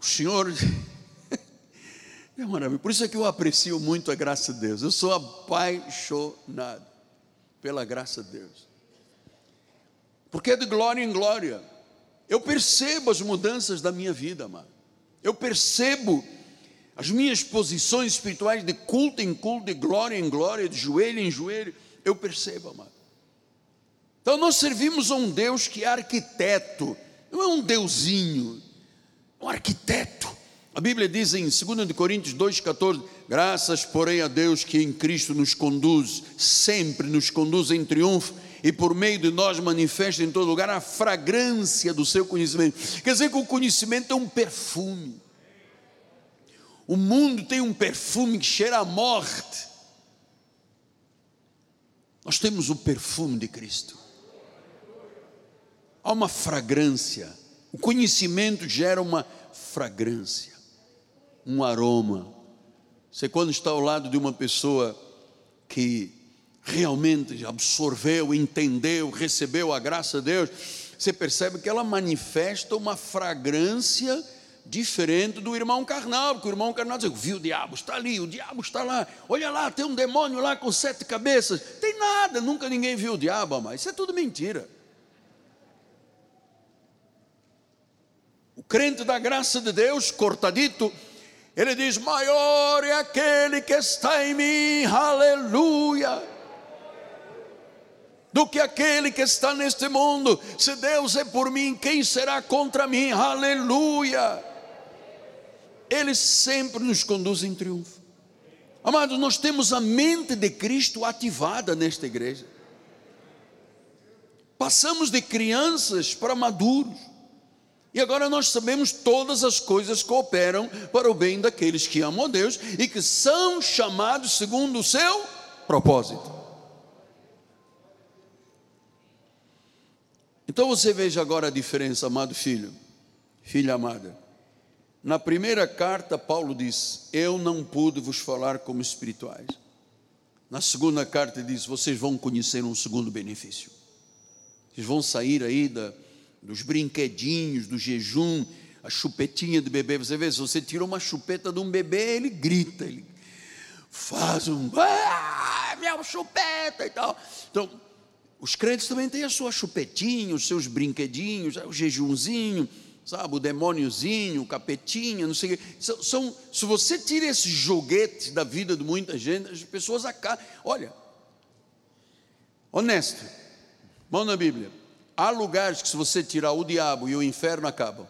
O Senhor é maravilha. Por isso é que eu aprecio muito a graça de Deus. Eu sou apaixonado pela graça de Deus. Porque é de glória em glória. Eu percebo as mudanças da minha vida, amado. Eu percebo as minhas posições espirituais de culto em culto, de glória em glória, de joelho em joelho. Eu percebo, amado. Então nós servimos a um Deus que é arquiteto, não é um deusinho, é um arquiteto a Bíblia diz em 2 Coríntios 2,14: Graças, porém, a Deus que em Cristo nos conduz, sempre nos conduz em triunfo, e por meio de nós manifesta em todo lugar a fragrância do seu conhecimento. Quer dizer que o conhecimento é um perfume. O mundo tem um perfume que cheira a morte. Nós temos o perfume de Cristo. Há uma fragrância. O conhecimento gera uma fragrância, um aroma. Você, quando está ao lado de uma pessoa que realmente absorveu, entendeu, recebeu a graça de Deus, você percebe que ela manifesta uma fragrância diferente do irmão carnal, porque o irmão carnal diz: viu o diabo, está ali, o diabo está lá, olha lá, tem um demônio lá com sete cabeças, tem nada, nunca ninguém viu o diabo, mas isso é tudo mentira. O crente da graça de Deus, cortadito, ele diz: maior é aquele que está em mim, aleluia do que aquele que está neste mundo. Se Deus é por mim, quem será contra mim? Aleluia! Ele sempre nos conduz em triunfo. Amados, nós temos a mente de Cristo ativada nesta igreja. Passamos de crianças para maduros. E agora nós sabemos todas as coisas que operam para o bem daqueles que amam a Deus e que são chamados segundo o seu propósito. Então você veja agora a diferença, amado filho, filha amada. Na primeira carta, Paulo diz: Eu não pude vos falar como espirituais. Na segunda carta, diz: Vocês vão conhecer um segundo benefício. Vocês vão sair aí da, dos brinquedinhos, do jejum, a chupetinha de bebê. Você vê, se você tira uma chupeta de um bebê, ele grita, ele faz um. Ah, minha chupeta e tal. Então, os crentes também têm a sua chupetinha, os seus brinquedinhos, o jejumzinho, sabe, o demôniozinho, o capetinha, não sei o quê. São, são, se você tira esse joguete da vida de muita gente, as pessoas acabam. Olha, honesto, mão na Bíblia. Há lugares que, se você tirar o diabo e o inferno, acabam.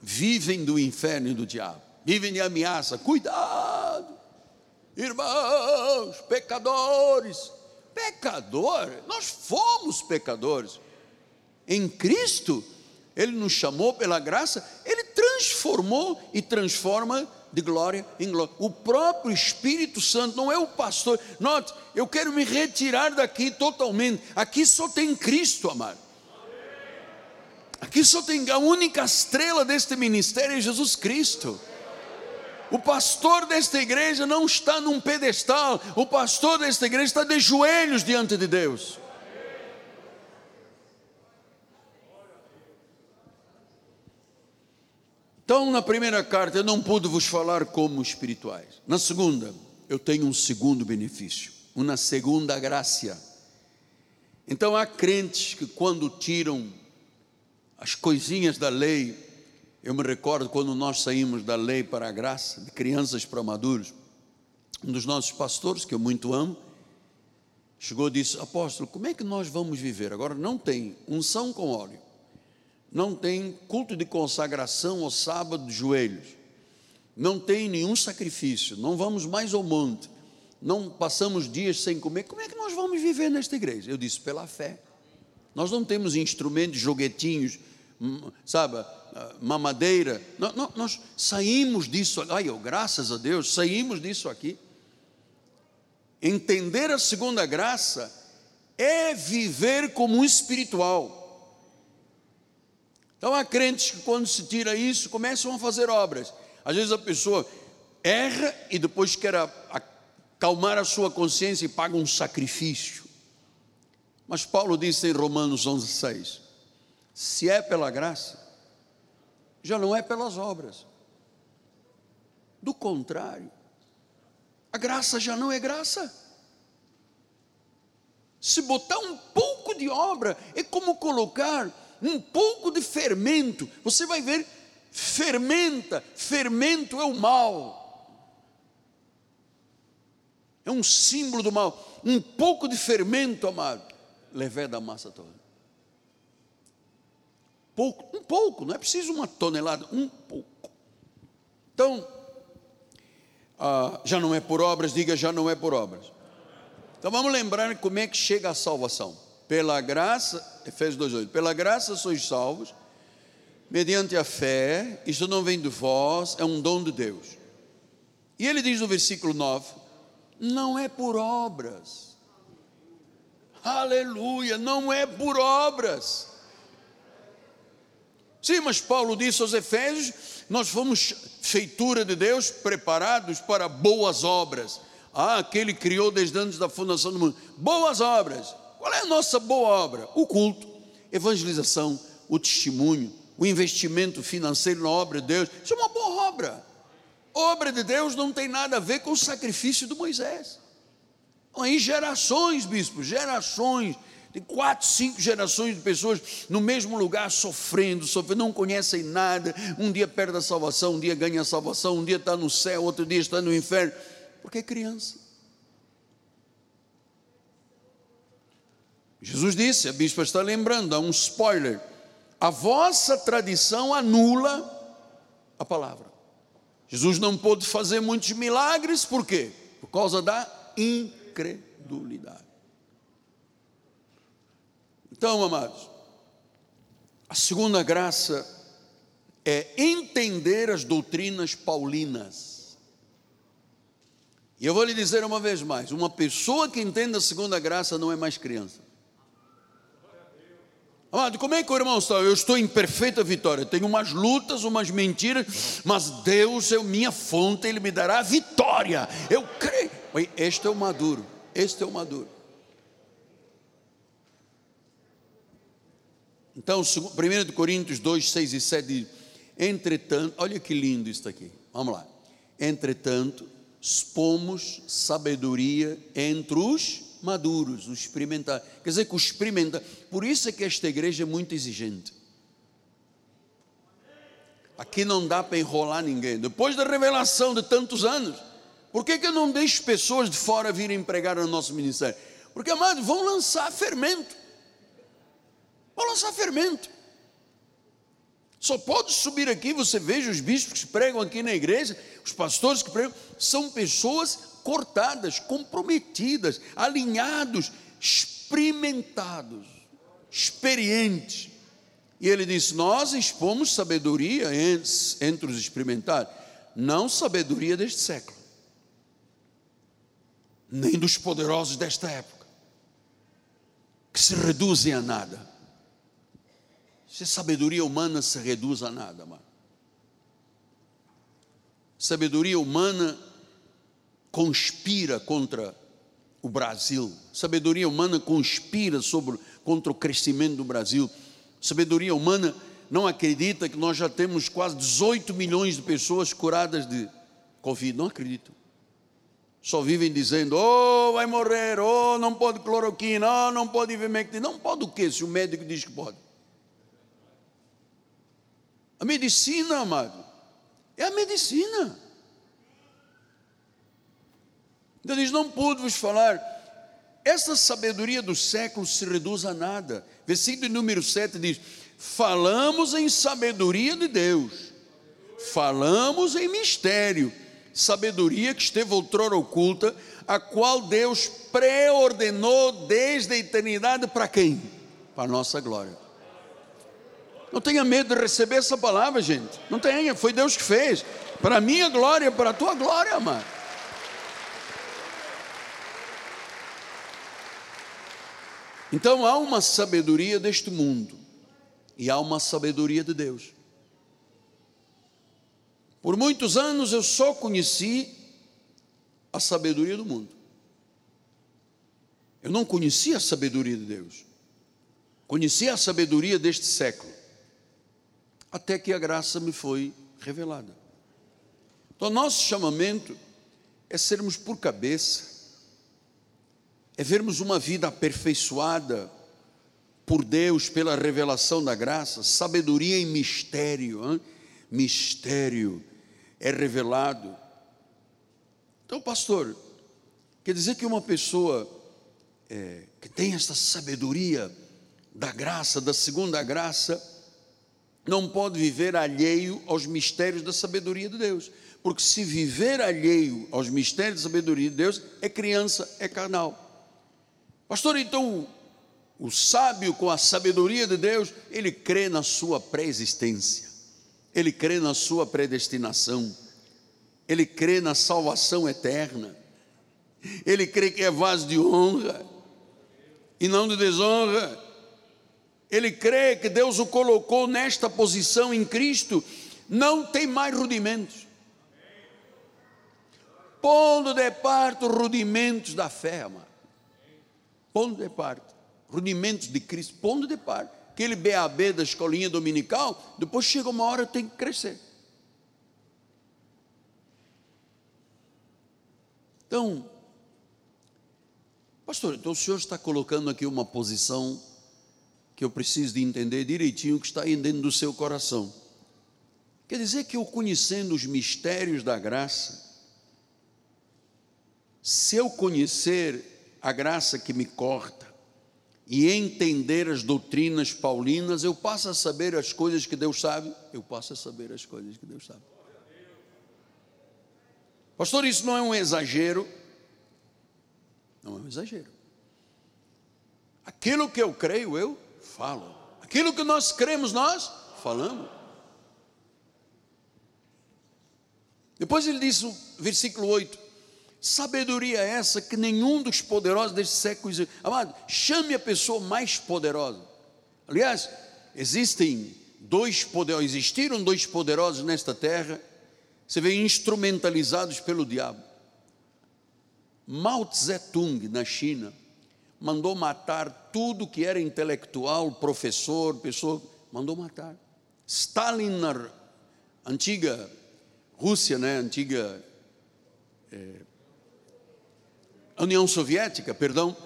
Vivem do inferno e do diabo, vivem de ameaça. Cuidado, irmãos, pecadores Pecador, nós fomos pecadores. Em Cristo, Ele nos chamou pela graça, Ele transformou e transforma de glória em glória. O próprio Espírito Santo, não é o pastor. Note, eu quero me retirar daqui totalmente. Aqui só tem Cristo, amado. Aqui só tem a única estrela deste ministério é Jesus Cristo. O pastor desta igreja não está num pedestal, o pastor desta igreja está de joelhos diante de Deus. Então, na primeira carta, eu não pude vos falar como espirituais. Na segunda, eu tenho um segundo benefício, uma segunda graça. Então, há crentes que, quando tiram as coisinhas da lei, eu me recordo quando nós saímos da lei para a graça, de crianças para maduros, um dos nossos pastores, que eu muito amo, chegou e disse: Apóstolo, como é que nós vamos viver? Agora não tem unção com óleo, não tem culto de consagração ao sábado de joelhos, não tem nenhum sacrifício, não vamos mais ao monte, não passamos dias sem comer. Como é que nós vamos viver nesta igreja? Eu disse: pela fé. Nós não temos instrumentos, joguetinhos, hum, sabe? mamadeira. Nós, nós saímos disso, ai, eu, graças a Deus, saímos disso aqui. Entender a segunda graça é viver como um espiritual. Então há crentes que quando se tira isso, começam a fazer obras. Às vezes a pessoa erra e depois quer acalmar a sua consciência e paga um sacrifício. Mas Paulo disse em Romanos 11,6: se é pela graça, já não é pelas obras. Do contrário, a graça já não é graça. Se botar um pouco de obra, é como colocar um pouco de fermento. Você vai ver, fermenta, fermento é o mal. É um símbolo do mal. Um pouco de fermento, amado, levé da massa toda. Pouco, um pouco, não é preciso uma tonelada, um pouco. Então, ah, já não é por obras, diga já não é por obras. Então vamos lembrar como é que chega a salvação. Pela graça, Efésios 2,8, pela graça sois salvos, mediante a fé, isso não vem de vós, é um dom de Deus. E ele diz no versículo 9: não é por obras, Aleluia, não é por obras. Sim, mas Paulo disse aos Efésios: nós fomos feitura de Deus, preparados para boas obras. Ah, aquele criou desde antes da fundação do mundo. Boas obras. Qual é a nossa boa obra? O culto, evangelização, o testemunho, o investimento financeiro na obra de Deus. Isso é uma boa obra. Obra de Deus não tem nada a ver com o sacrifício de Moisés. Aí gerações, bispo, gerações, tem quatro, cinco gerações de pessoas no mesmo lugar sofrendo, sofrendo, não conhecem nada. Um dia perde a salvação, um dia ganha a salvação, um dia está no céu, outro dia está no inferno, porque é criança. Jesus disse, a bispa está lembrando, há um spoiler: a vossa tradição anula a palavra. Jesus não pôde fazer muitos milagres, por quê? Por causa da incredulidade. Então, amados, a segunda graça é entender as doutrinas paulinas. E eu vou lhe dizer uma vez mais: uma pessoa que entende a segunda graça não é mais criança. Amado, como é que o irmão está? Eu estou em perfeita vitória. Tenho umas lutas, umas mentiras, mas Deus é minha fonte, Ele me dará vitória. Eu creio. Este é o maduro. Este é o maduro. Então, 1 Coríntios 2, 6 e 7 diz: Entretanto, olha que lindo isso aqui. Vamos lá. Entretanto, expomos sabedoria entre os maduros, os experimentados. Quer dizer que o experimenta. Por isso é que esta igreja é muito exigente. Aqui não dá para enrolar ninguém. Depois da revelação de tantos anos, por que, que eu não deixo pessoas de fora virem pregar no nosso ministério? Porque, amado, vão lançar fermento. Vão lançar fermento. Só pode subir aqui, você veja os bispos que pregam aqui na igreja, os pastores que pregam, são pessoas cortadas, comprometidas, alinhados, experimentados, experientes. E ele disse: Nós expomos sabedoria entre os experimentados, não sabedoria deste século nem dos poderosos desta época, que se reduzem a nada. Se a sabedoria humana se reduz a nada, mano. Sabedoria humana conspira contra o Brasil. Sabedoria humana conspira sobre, contra o crescimento do Brasil. Sabedoria humana não acredita que nós já temos quase 18 milhões de pessoas curadas de Covid. Não acreditam. Só vivem dizendo, oh, vai morrer, oh, não pode cloroquina, oh, não pode ivermectina. Não pode o quê, se o médico diz que pode? A medicina, amado, é a medicina. Então diz, não pude vos falar. Essa sabedoria do século se reduz a nada. Versículo número 7 diz: Falamos em sabedoria de Deus, falamos em mistério sabedoria que esteve outrora oculta, a qual Deus preordenou desde a eternidade para quem? Para a nossa glória. Não tenha medo de receber essa palavra, gente. Não tenha, foi Deus que fez. Para a minha glória, para a tua glória, amado. Então há uma sabedoria deste mundo e há uma sabedoria de Deus. Por muitos anos eu só conheci a sabedoria do mundo. Eu não conhecia a sabedoria de Deus. Conhecia a sabedoria deste século. Até que a graça me foi revelada. Então, nosso chamamento é sermos por cabeça, é vermos uma vida aperfeiçoada por Deus pela revelação da graça, sabedoria em mistério, hein? mistério é revelado. Então, pastor, quer dizer que uma pessoa é, que tem esta sabedoria da graça, da segunda graça, não pode viver alheio aos mistérios da sabedoria de Deus. Porque se viver alheio aos mistérios da sabedoria de Deus, é criança, é carnal. Pastor, então, o sábio com a sabedoria de Deus, ele crê na sua pré-existência ele crê na sua predestinação, ele crê na salvação eterna, ele crê que é vaso de honra, e não de desonra. Ele crê que Deus o colocou nesta posição em Cristo, não tem mais rudimentos. Pondo de parte os rudimentos da fé, amado. Pondo de parte. Rudimentos de Cristo, pondo de parte. Aquele BAB da escolinha dominical, depois chega uma hora tem que crescer. Então, pastor, então o senhor está colocando aqui uma posição que eu preciso de entender direitinho que está aí dentro do seu coração. Quer dizer que eu conhecendo os mistérios da graça, se eu conhecer a graça que me corta e entender as doutrinas paulinas, eu passo a saber as coisas que Deus sabe, eu passo a saber as coisas que Deus sabe. Pastor, isso não é um exagero? Não é um exagero. Aquilo que eu creio, eu falo. Aquilo que nós cremos, nós falamos. Depois ele diz, no versículo 8: Sabedoria é essa que nenhum dos poderosos deste século. Amado, chame a pessoa mais poderosa. Aliás, existem dois poderosos, existiram dois poderosos nesta terra, você vê instrumentalizados pelo diabo. Mao Tse Tung, na China, mandou matar tudo que era intelectual, professor, pessoa, mandou matar. Stalin, na antiga Rússia, né, antiga é, União Soviética, perdão,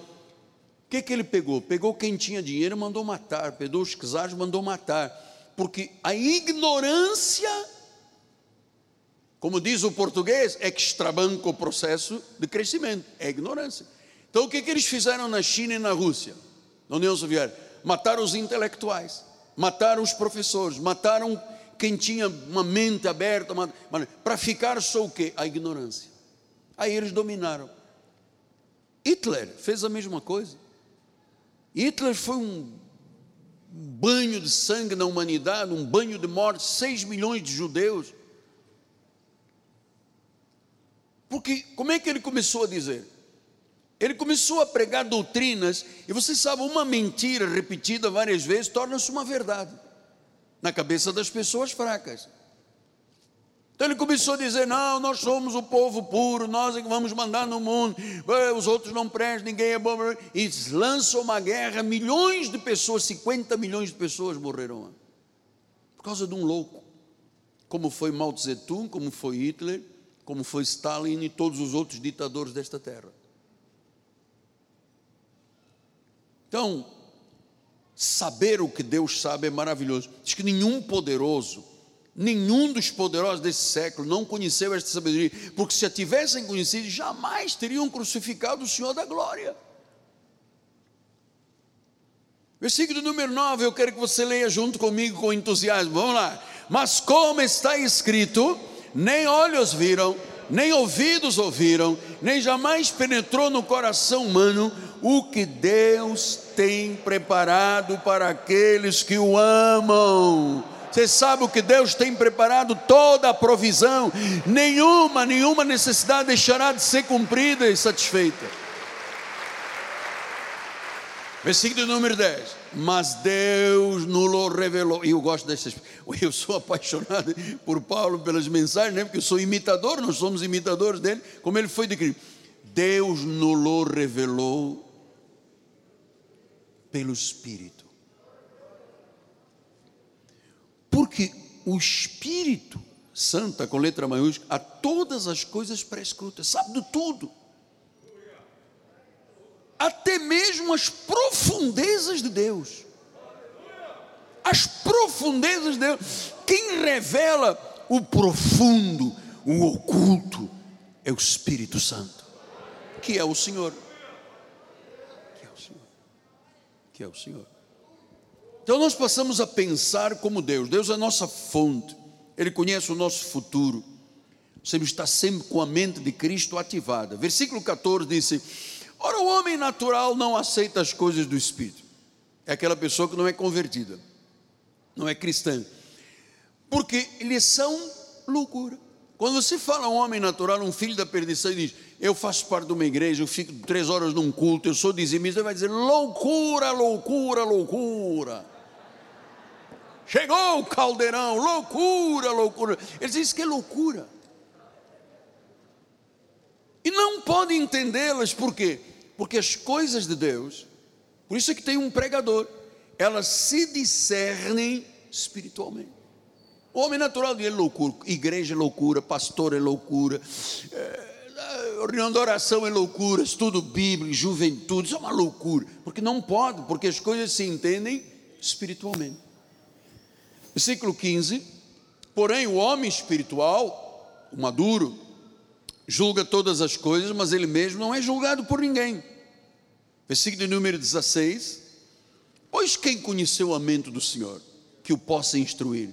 o que, que ele pegou? Pegou quem tinha dinheiro e mandou matar, pegou os czares e mandou matar, porque a ignorância, como diz o português, extrabanca o processo de crescimento, é ignorância. Então o que, que eles fizeram na China e na Rússia, na União Soviética? Mataram os intelectuais, mataram os professores, mataram quem tinha uma mente aberta, para ficar só o quê? A ignorância. Aí eles dominaram. Hitler fez a mesma coisa. Hitler foi um banho de sangue na humanidade, um banho de morte, 6 milhões de judeus. Porque como é que ele começou a dizer? Ele começou a pregar doutrinas, e você sabe, uma mentira repetida várias vezes torna-se uma verdade na cabeça das pessoas fracas. Então ele começou a dizer: Não, nós somos o povo puro, nós é que vamos mandar no mundo, os outros não prestam, ninguém é bom. E lança uma guerra, milhões de pessoas, 50 milhões de pessoas morreram por causa de um louco, como foi Mao Tse Tung, como foi Hitler, como foi Stalin e todos os outros ditadores desta terra. Então, saber o que Deus sabe é maravilhoso. Diz que nenhum poderoso, nenhum dos poderosos desse século não conheceu esta sabedoria, porque se a tivessem conhecido, jamais teriam crucificado o Senhor da glória. Versículo número 9, eu quero que você leia junto comigo com entusiasmo. Vamos lá. Mas como está escrito, nem olhos viram, nem ouvidos ouviram, nem jamais penetrou no coração humano o que Deus tem preparado para aqueles que o amam. Você sabe o que Deus tem preparado? Toda a provisão, nenhuma, nenhuma necessidade deixará de ser cumprida e satisfeita. Versículo número 10. Mas Deus nos revelou. E eu gosto dessas. Eu sou apaixonado por Paulo pelas mensagens, né? porque eu sou imitador, nós somos imitadores dele, como ele foi de Cristo. Deus nos revelou pelo Espírito. Porque o Espírito Santa, com letra maiúscula, a todas as coisas prescrutas, sabe de tudo. Até mesmo as profundezas de Deus. As profundezas de Deus. Quem revela o profundo, o oculto, é o Espírito Santo, que é o Senhor. que é o Senhor. Então nós passamos a pensar como Deus. Deus é a nossa fonte. Ele conhece o nosso futuro. Você está sempre com a mente de Cristo ativada. Versículo 14 disse: Ora, o homem natural não aceita as coisas do Espírito. É aquela pessoa que não é convertida, não é cristã, porque eles são loucura. Quando você fala um homem natural, um filho da perdição, e diz: eu faço parte de uma igreja, eu fico três horas num culto, eu sou dizimista, ele vai dizer loucura, loucura, loucura. Chegou o caldeirão, loucura, loucura. Ele diz que é loucura. E não pode entendê-las, por quê? Porque as coisas de Deus, por isso é que tem um pregador, elas se discernem espiritualmente. O homem natural é loucura, igreja é loucura, pastor é loucura, é, reunião de oração é loucura, estudo bíblico, juventude, isso é uma loucura, porque não pode, porque as coisas se entendem espiritualmente. Versículo 15: Porém, o homem espiritual, o maduro, julga todas as coisas, mas ele mesmo não é julgado por ninguém. Versículo número 16: Pois quem conheceu a mente do Senhor, que o possa instruir?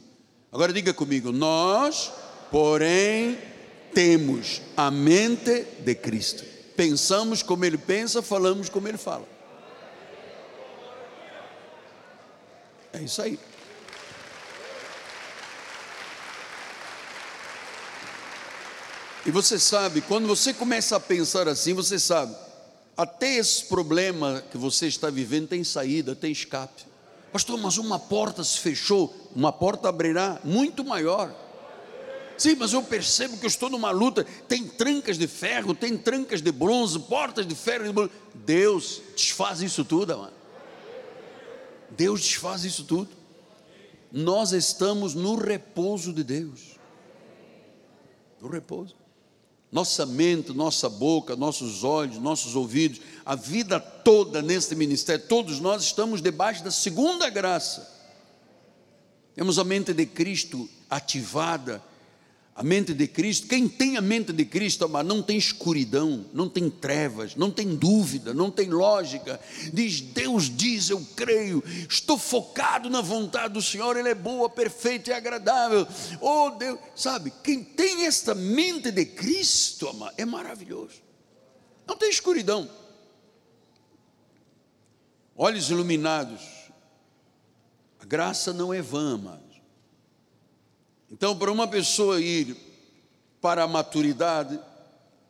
Agora diga comigo: Nós, porém, temos a mente de Cristo. Pensamos como ele pensa, falamos como ele fala. É isso aí. E você sabe, quando você começa a pensar assim, você sabe, até esse problema que você está vivendo tem saída, tem escape. Pastor, mas uma porta se fechou, uma porta abrirá muito maior. Sim, mas eu percebo que eu estou numa luta. Tem trancas de ferro, tem trancas de bronze, portas de ferro. De bronze. Deus desfaz isso tudo, mano. Deus desfaz isso tudo. Nós estamos no repouso de Deus. No repouso nossa mente, nossa boca, nossos olhos, nossos ouvidos, a vida toda neste ministério, todos nós estamos debaixo da segunda graça. Temos a mente de Cristo ativada, a mente de Cristo, quem tem a mente de Cristo, amado, não tem escuridão, não tem trevas, não tem dúvida, não tem lógica. Diz: Deus diz, eu creio, estou focado na vontade do Senhor, Ele é boa, perfeita e agradável. Oh Deus, sabe, quem tem esta mente de Cristo, amado, é maravilhoso. Não tem escuridão, olhos iluminados. A graça não é vã, amado. Então, para uma pessoa ir para a maturidade,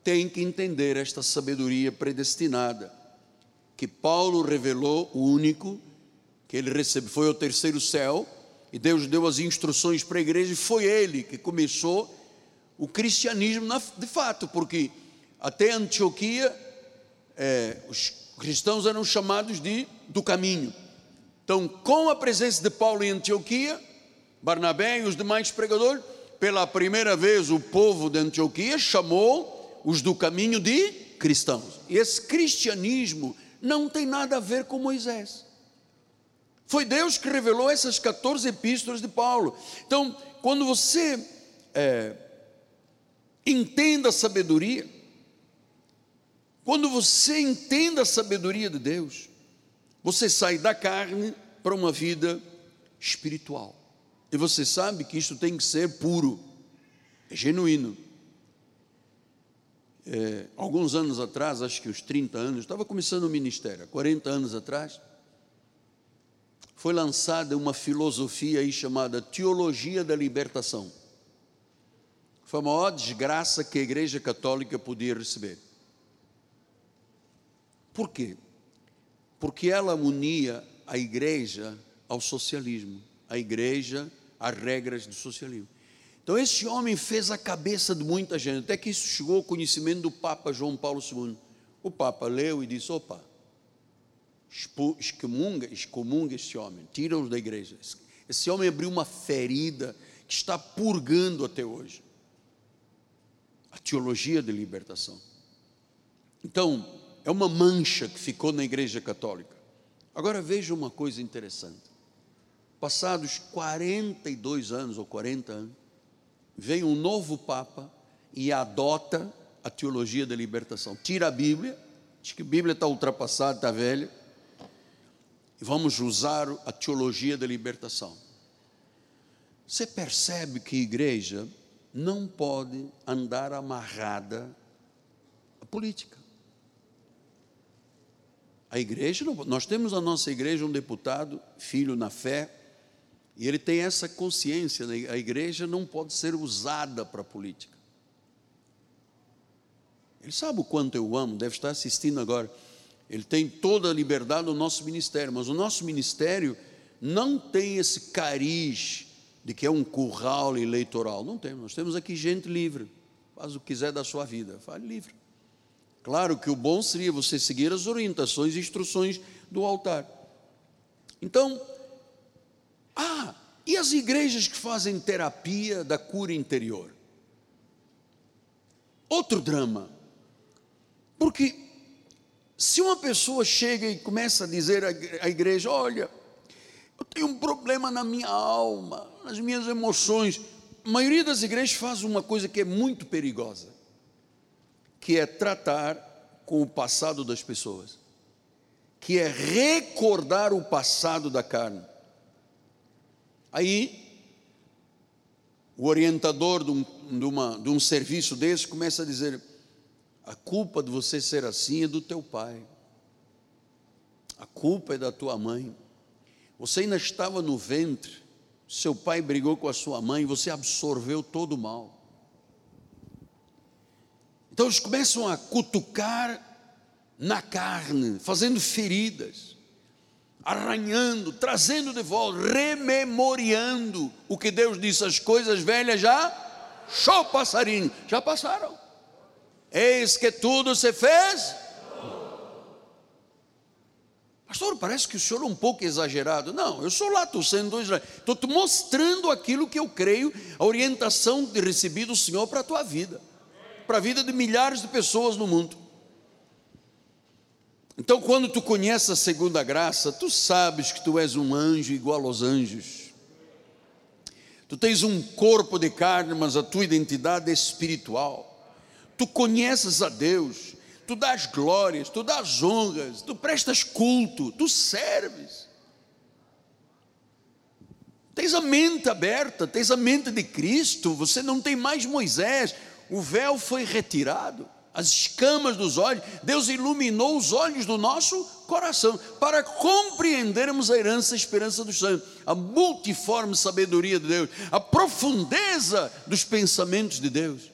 tem que entender esta sabedoria predestinada, que Paulo revelou, o único, que ele recebeu, foi o terceiro céu, e Deus deu as instruções para a igreja, e foi ele que começou o cristianismo de fato, porque até Antioquia, é, os cristãos eram chamados de do caminho. Então, com a presença de Paulo em Antioquia, Barnabé e os demais pregadores, pela primeira vez o povo de Antioquia chamou os do caminho de cristãos. E esse cristianismo não tem nada a ver com Moisés. Foi Deus que revelou essas 14 epístolas de Paulo. Então, quando você é, entenda a sabedoria, quando você entenda a sabedoria de Deus, você sai da carne para uma vida espiritual. E você sabe que isso tem que ser puro, é genuíno. É, alguns anos atrás, acho que uns 30 anos, estava começando o ministério, 40 anos atrás, foi lançada uma filosofia aí chamada Teologia da Libertação. Foi a maior desgraça que a Igreja Católica podia receber. Por quê? Porque ela unia a igreja ao socialismo, a igreja as regras do socialismo. Então, esse homem fez a cabeça de muita gente, até que isso chegou ao conhecimento do Papa João Paulo II. O Papa leu e disse: opa, excomunga, excomunga esse homem, tira-o da igreja. Esse homem abriu uma ferida que está purgando até hoje. A teologia de libertação. Então, é uma mancha que ficou na igreja católica. Agora veja uma coisa interessante passados 42 anos ou 40 anos, vem um novo Papa e adota a teologia da libertação. Tira a Bíblia, diz que a Bíblia está ultrapassada, está velha, e vamos usar a teologia da libertação. Você percebe que a igreja não pode andar amarrada à política. A igreja, nós temos na nossa igreja um deputado, filho na fé, e ele tem essa consciência, né? a igreja não pode ser usada para a política. Ele sabe o quanto eu amo, deve estar assistindo agora. Ele tem toda a liberdade do nosso ministério, mas o nosso ministério não tem esse cariz de que é um curral eleitoral. Não temos. Nós temos aqui gente livre. Faz o que quiser da sua vida. Fale livre. Claro que o bom seria você seguir as orientações e instruções do altar. Então, ah, e as igrejas que fazem terapia da cura interior? Outro drama. Porque se uma pessoa chega e começa a dizer à igreja: Olha, eu tenho um problema na minha alma, nas minhas emoções. A maioria das igrejas faz uma coisa que é muito perigosa, que é tratar com o passado das pessoas, que é recordar o passado da carne. Aí, o orientador de um, de, uma, de um serviço desse começa a dizer: a culpa de você ser assim é do teu pai, a culpa é da tua mãe. Você ainda estava no ventre, seu pai brigou com a sua mãe, você absorveu todo o mal. Então eles começam a cutucar na carne, fazendo feridas, arranhando, trazendo de volta, rememoriando o que Deus disse, as coisas velhas já, show passarinho, já passaram. Eis que tudo se fez Pastor, parece que o senhor é um pouco exagerado. Não, eu sou lá, estou sendo Estou te mostrando aquilo que eu creio, a orientação de receber do Senhor para a tua vida, para a vida de milhares de pessoas no mundo. Então, quando tu conheces a segunda graça, tu sabes que tu és um anjo igual aos anjos. Tu tens um corpo de carne, mas a tua identidade é espiritual. Tu conheces a Deus tu dás glórias, tu dás honras, tu prestas culto, tu serves. Tens a mente aberta, tens a mente de Cristo, você não tem mais Moisés, o véu foi retirado, as escamas dos olhos, Deus iluminou os olhos do nosso coração para compreendermos a herança e a esperança dos santos, a multiforme sabedoria de Deus, a profundeza dos pensamentos de Deus.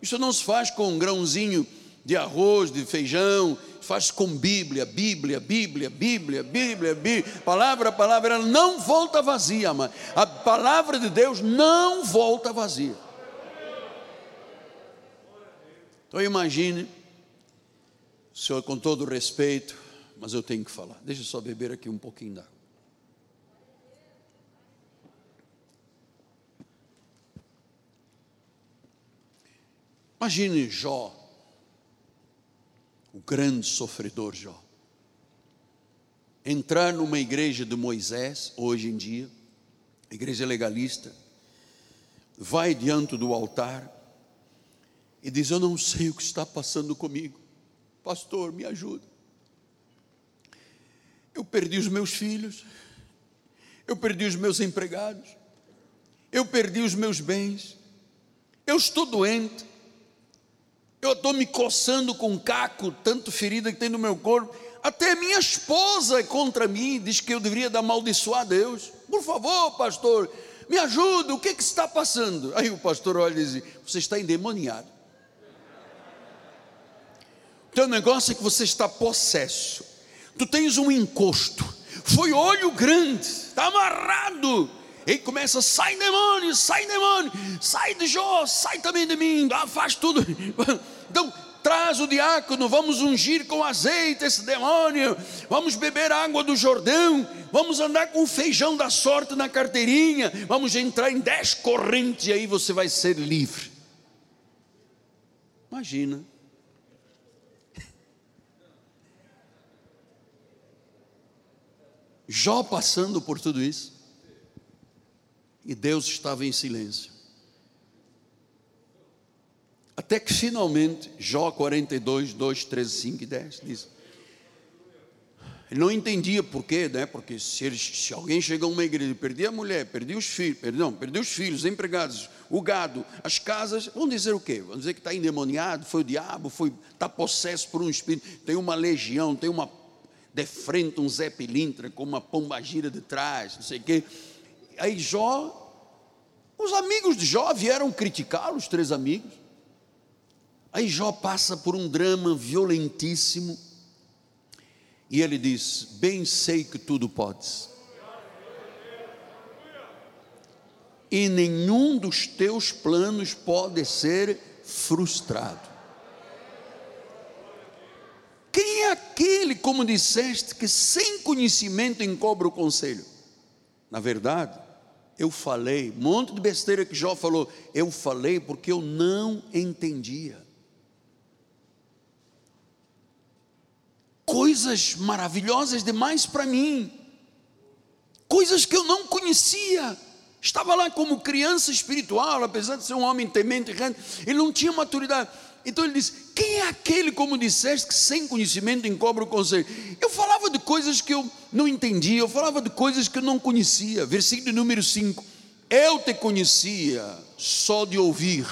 Isso não se faz com um grãozinho de arroz, de feijão, faz com Bíblia, Bíblia, Bíblia, Bíblia, Bíblia, Bíblia, palavra palavra, ela não volta vazia, mas a palavra de Deus não volta vazia. Então imagine, senhor, com todo respeito, mas eu tenho que falar. Deixa eu só beber aqui um pouquinho d'água. Imagine Jó, o grande sofredor Jó. Entrar numa igreja de Moisés, hoje em dia, igreja legalista, vai diante do altar e diz: Eu não sei o que está passando comigo, pastor, me ajuda. Eu perdi os meus filhos, eu perdi os meus empregados, eu perdi os meus bens, eu estou doente, eu estou me coçando com um caco, tanto ferida que tem no meu corpo. Até minha esposa é contra mim, diz que eu deveria dar amaldiçoar a Deus. Por favor, pastor, me ajuda, o que, que está passando? Aí o pastor olha e diz: Você está endemoniado. Teu negócio é que você está possesso. Tu tens um encosto. Foi olho grande, está amarrado. E começa, sai demônio, sai demônio, sai de Jó, sai também de mim, ah, faz tudo. Então, traz o diácono, vamos ungir com azeite esse demônio, vamos beber água do Jordão, vamos andar com o feijão da sorte na carteirinha, vamos entrar em dez correntes e aí você vai ser livre. Imagina. Jó passando por tudo isso. E Deus estava em silêncio. Até que finalmente, Jó 42, 2, 13, 5 e 10 diz. Ele não entendia porquê, né? Porque se, se alguém chega a uma igreja e perdia a mulher, perdia os filhos, perdão, perdia os filhos, os empregados, o gado, as casas, vão dizer o quê? Vão dizer que está endemoniado, foi o diabo, foi, está possesso por um espírito, tem uma legião, tem uma de frente um Zé Pilintra com uma pombagira de trás, não sei o quê. Aí Jó, os amigos de Jó vieram criticá-lo, os três amigos. Aí Jó passa por um drama violentíssimo. E ele diz: Bem sei que tudo podes. E nenhum dos teus planos pode ser frustrado. Quem é aquele, como disseste, que sem conhecimento encobre o conselho? Na verdade, eu falei, um monte de besteira que Jó falou, eu falei porque eu não entendia. Coisas maravilhosas demais para mim, coisas que eu não conhecia. Estava lá como criança espiritual, apesar de ser um homem temente, ele não tinha maturidade. Então ele disse: Quem é aquele, como disseste, que sem conhecimento encobre o conselho? Eu falava de coisas que eu não entendia, eu falava de coisas que eu não conhecia. Versículo número 5: Eu te conhecia só de ouvir.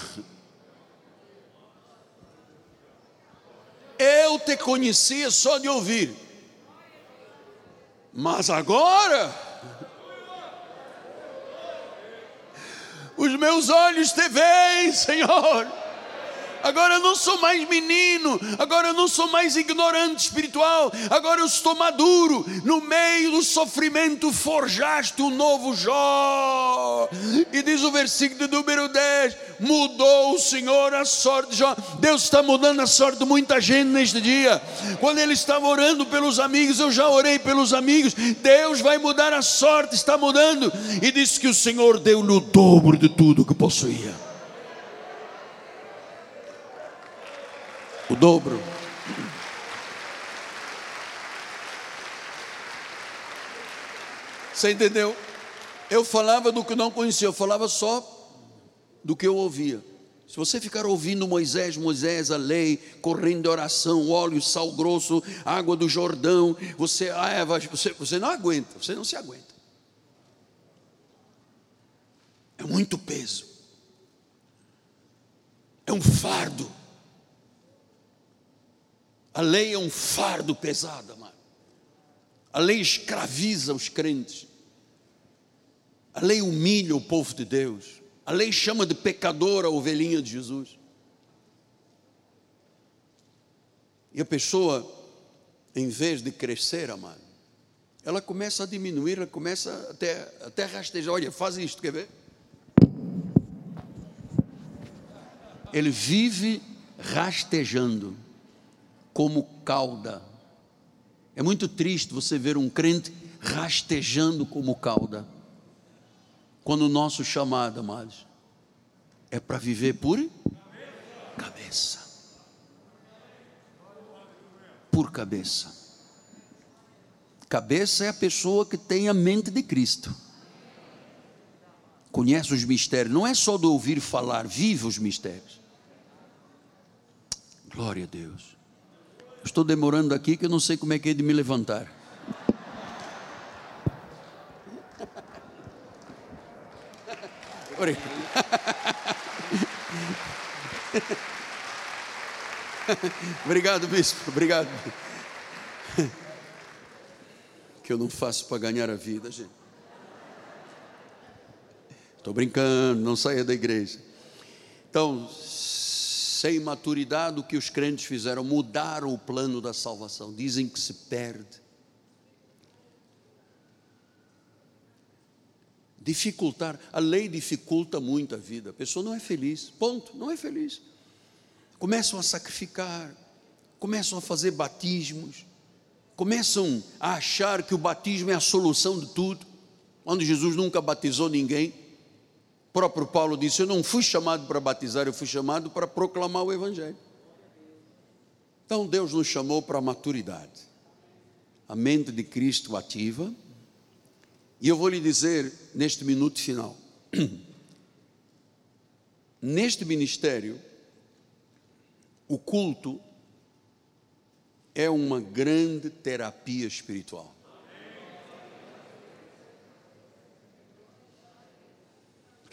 Eu te conhecia só de ouvir. Mas agora, os meus olhos te veem, Senhor agora eu não sou mais menino, agora eu não sou mais ignorante espiritual, agora eu estou maduro. No meio do sofrimento forjaste um novo Jó. E diz o versículo número 10: mudou o Senhor a sorte de Jó. Deus está mudando a sorte de muita gente neste dia. Quando ele estava orando pelos amigos, eu já orei pelos amigos. Deus vai mudar a sorte, está mudando. E disse que o Senhor deu-lhe o dobro de tudo que possuía. O dobro. Você entendeu? Eu falava do que não conhecia, eu falava só do que eu ouvia. Se você ficar ouvindo Moisés, Moisés, a lei, correndo de oração, óleo, sal grosso, água do Jordão, você, ah, você, você não aguenta, você não se aguenta. É muito peso, é um fardo. A lei é um fardo pesado, amado. A lei escraviza os crentes. A lei humilha o povo de Deus. A lei chama de pecador a ovelhinha de Jesus. E a pessoa, em vez de crescer, amado, ela começa a diminuir, ela começa até, até rastejar. Olha, faz isto, quer ver? Ele vive rastejando como cauda. É muito triste você ver um crente rastejando como cauda. Quando o nosso chamado, amados, é para viver por cabeça. Por cabeça. Cabeça é a pessoa que tem a mente de Cristo. Conhece os mistérios, não é só de ouvir falar, vive os mistérios. Glória a Deus. Estou demorando aqui que eu não sei como é que é de me levantar. Obrigado, bispo. Obrigado. Que eu não faço para ganhar a vida, gente. Estou brincando, não saia da igreja. Então, sem maturidade, o que os crentes fizeram? Mudaram o plano da salvação. Dizem que se perde. Dificultar, a lei dificulta muito a vida. A pessoa não é feliz, ponto, não é feliz. Começam a sacrificar, começam a fazer batismos, começam a achar que o batismo é a solução de tudo, onde Jesus nunca batizou ninguém próprio Paulo disse: Eu não fui chamado para batizar, eu fui chamado para proclamar o Evangelho. Então Deus nos chamou para a maturidade, a mente de Cristo ativa, e eu vou lhe dizer neste minuto final: neste ministério, o culto é uma grande terapia espiritual.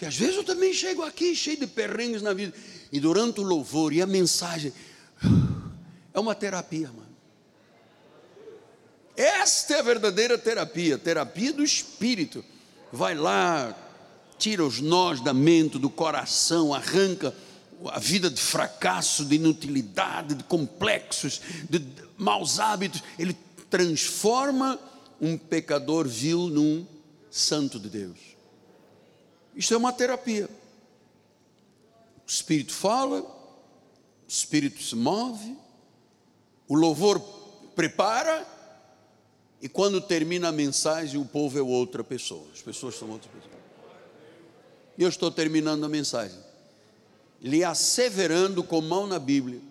Que às vezes eu também chego aqui cheio de perrengues na vida. E durante o louvor e a mensagem, é uma terapia, mano. Esta é a verdadeira terapia, terapia do espírito. Vai lá, tira os nós da mente, do coração, arranca a vida de fracasso, de inutilidade, de complexos, de maus hábitos. Ele transforma um pecador vil num santo de Deus. Isto é uma terapia. O Espírito fala, o Espírito se move, o louvor prepara, e quando termina a mensagem, o povo é outra pessoa, as pessoas são outras pessoas. E eu estou terminando a mensagem, lhe asseverando com mão na Bíblia,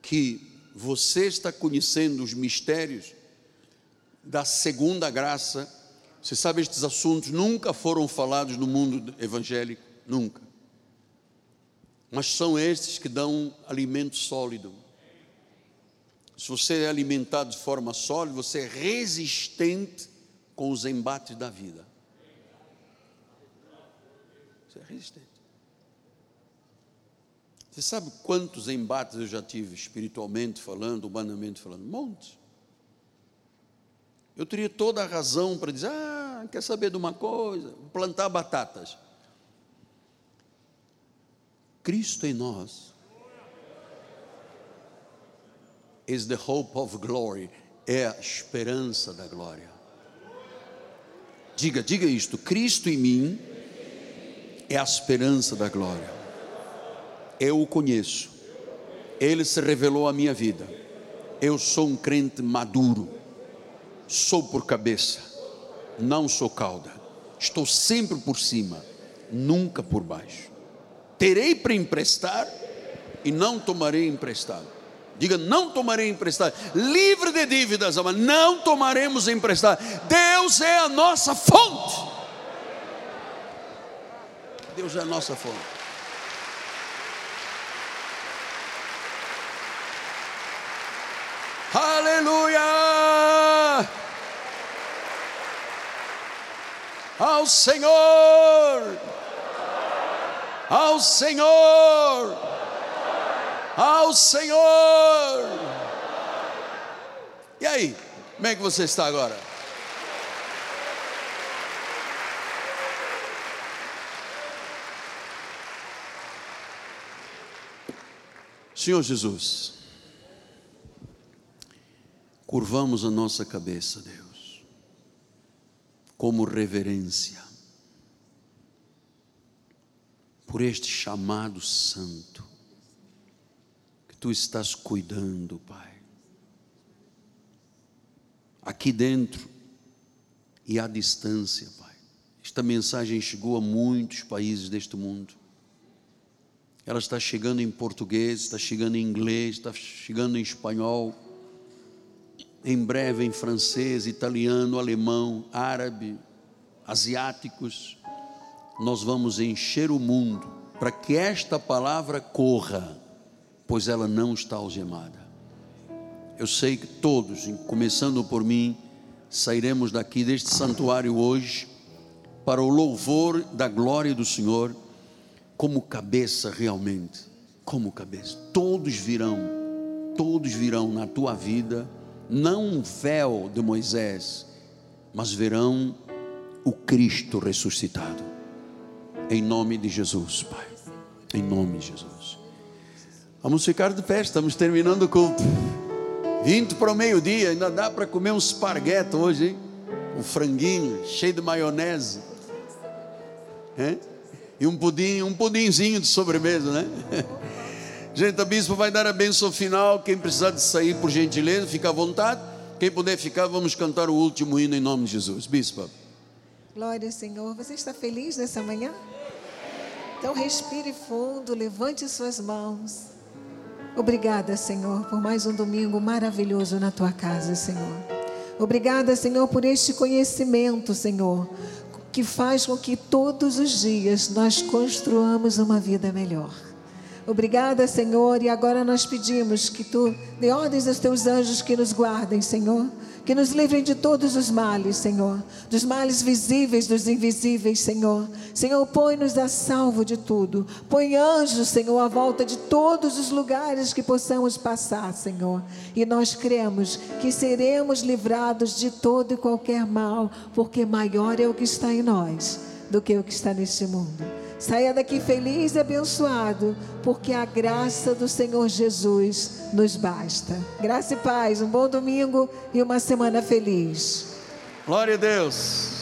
que você está conhecendo os mistérios da segunda graça. Você sabe, estes assuntos nunca foram falados no mundo evangélico, nunca. Mas são estes que dão alimento sólido. Se você é alimentado de forma sólida, você é resistente com os embates da vida. Você é resistente. Você sabe quantos embates eu já tive espiritualmente falando, humanamente falando? Montes. Eu teria toda a razão para dizer: ah, quer saber de uma coisa? Plantar batatas. Cristo em nós is the hope of glory, é a esperança da glória. Diga, diga isto: Cristo em mim é a esperança da glória. Eu o conheço, ele se revelou à minha vida. Eu sou um crente maduro, sou por cabeça, não sou cauda, estou sempre por cima, nunca por baixo. Terei para emprestar e não tomarei emprestado. Diga, não tomarei emprestado. Livre de dívidas, mas não tomaremos emprestado. Deus é a nossa fonte. Deus é a nossa fonte. Aleluia! Ao Senhor! Ao Senhor! Ao Senhor! E aí, como é que você está agora? Senhor Jesus, curvamos a nossa cabeça, Deus, como reverência por este chamado santo que tu estás cuidando, Pai. Aqui dentro e à distância, Pai. Esta mensagem chegou a muitos países deste mundo. Ela está chegando em português, está chegando em inglês, está chegando em espanhol, em breve em francês, italiano, alemão, árabe, asiáticos. Nós vamos encher o mundo para que esta palavra corra, pois ela não está algemada. Eu sei que todos, começando por mim, sairemos daqui deste santuário hoje para o louvor da glória do Senhor como cabeça realmente, como cabeça. Todos virão, todos virão na tua vida, não um véu de Moisés, mas verão o Cristo ressuscitado. Em nome de Jesus, Pai. Em nome de Jesus. Vamos ficar de pé, estamos terminando o culto. 20 para o meio-dia, ainda dá para comer um esparguete hoje, hein? Um franguinho cheio de maionese. Hein? e um pudim, um pudinzinho de sobremesa, né? Gente, a bispo vai dar a bênção final. Quem precisar de sair, por gentileza, fica à vontade. Quem puder ficar, vamos cantar o último hino em nome de Jesus. Bispa. Glória Senhor. Você está feliz nessa manhã? Então respire fundo, levante suas mãos. Obrigada, Senhor, por mais um domingo maravilhoso na tua casa, Senhor. Obrigada, Senhor, por este conhecimento, Senhor que faz com que todos os dias nós construamos uma vida melhor. Obrigada, Senhor, e agora nós pedimos que tu dê ordens aos teus anjos que nos guardem, Senhor que nos livrem de todos os males, Senhor, dos males visíveis, dos invisíveis, Senhor. Senhor, põe-nos a salvo de tudo. Põe anjos, Senhor, à volta de todos os lugares que possamos passar, Senhor. E nós cremos que seremos livrados de todo e qualquer mal, porque maior é o que está em nós do que o que está neste mundo. Saia daqui feliz e abençoado, porque a graça do Senhor Jesus nos basta. Graça e paz, um bom domingo e uma semana feliz. Glória a Deus.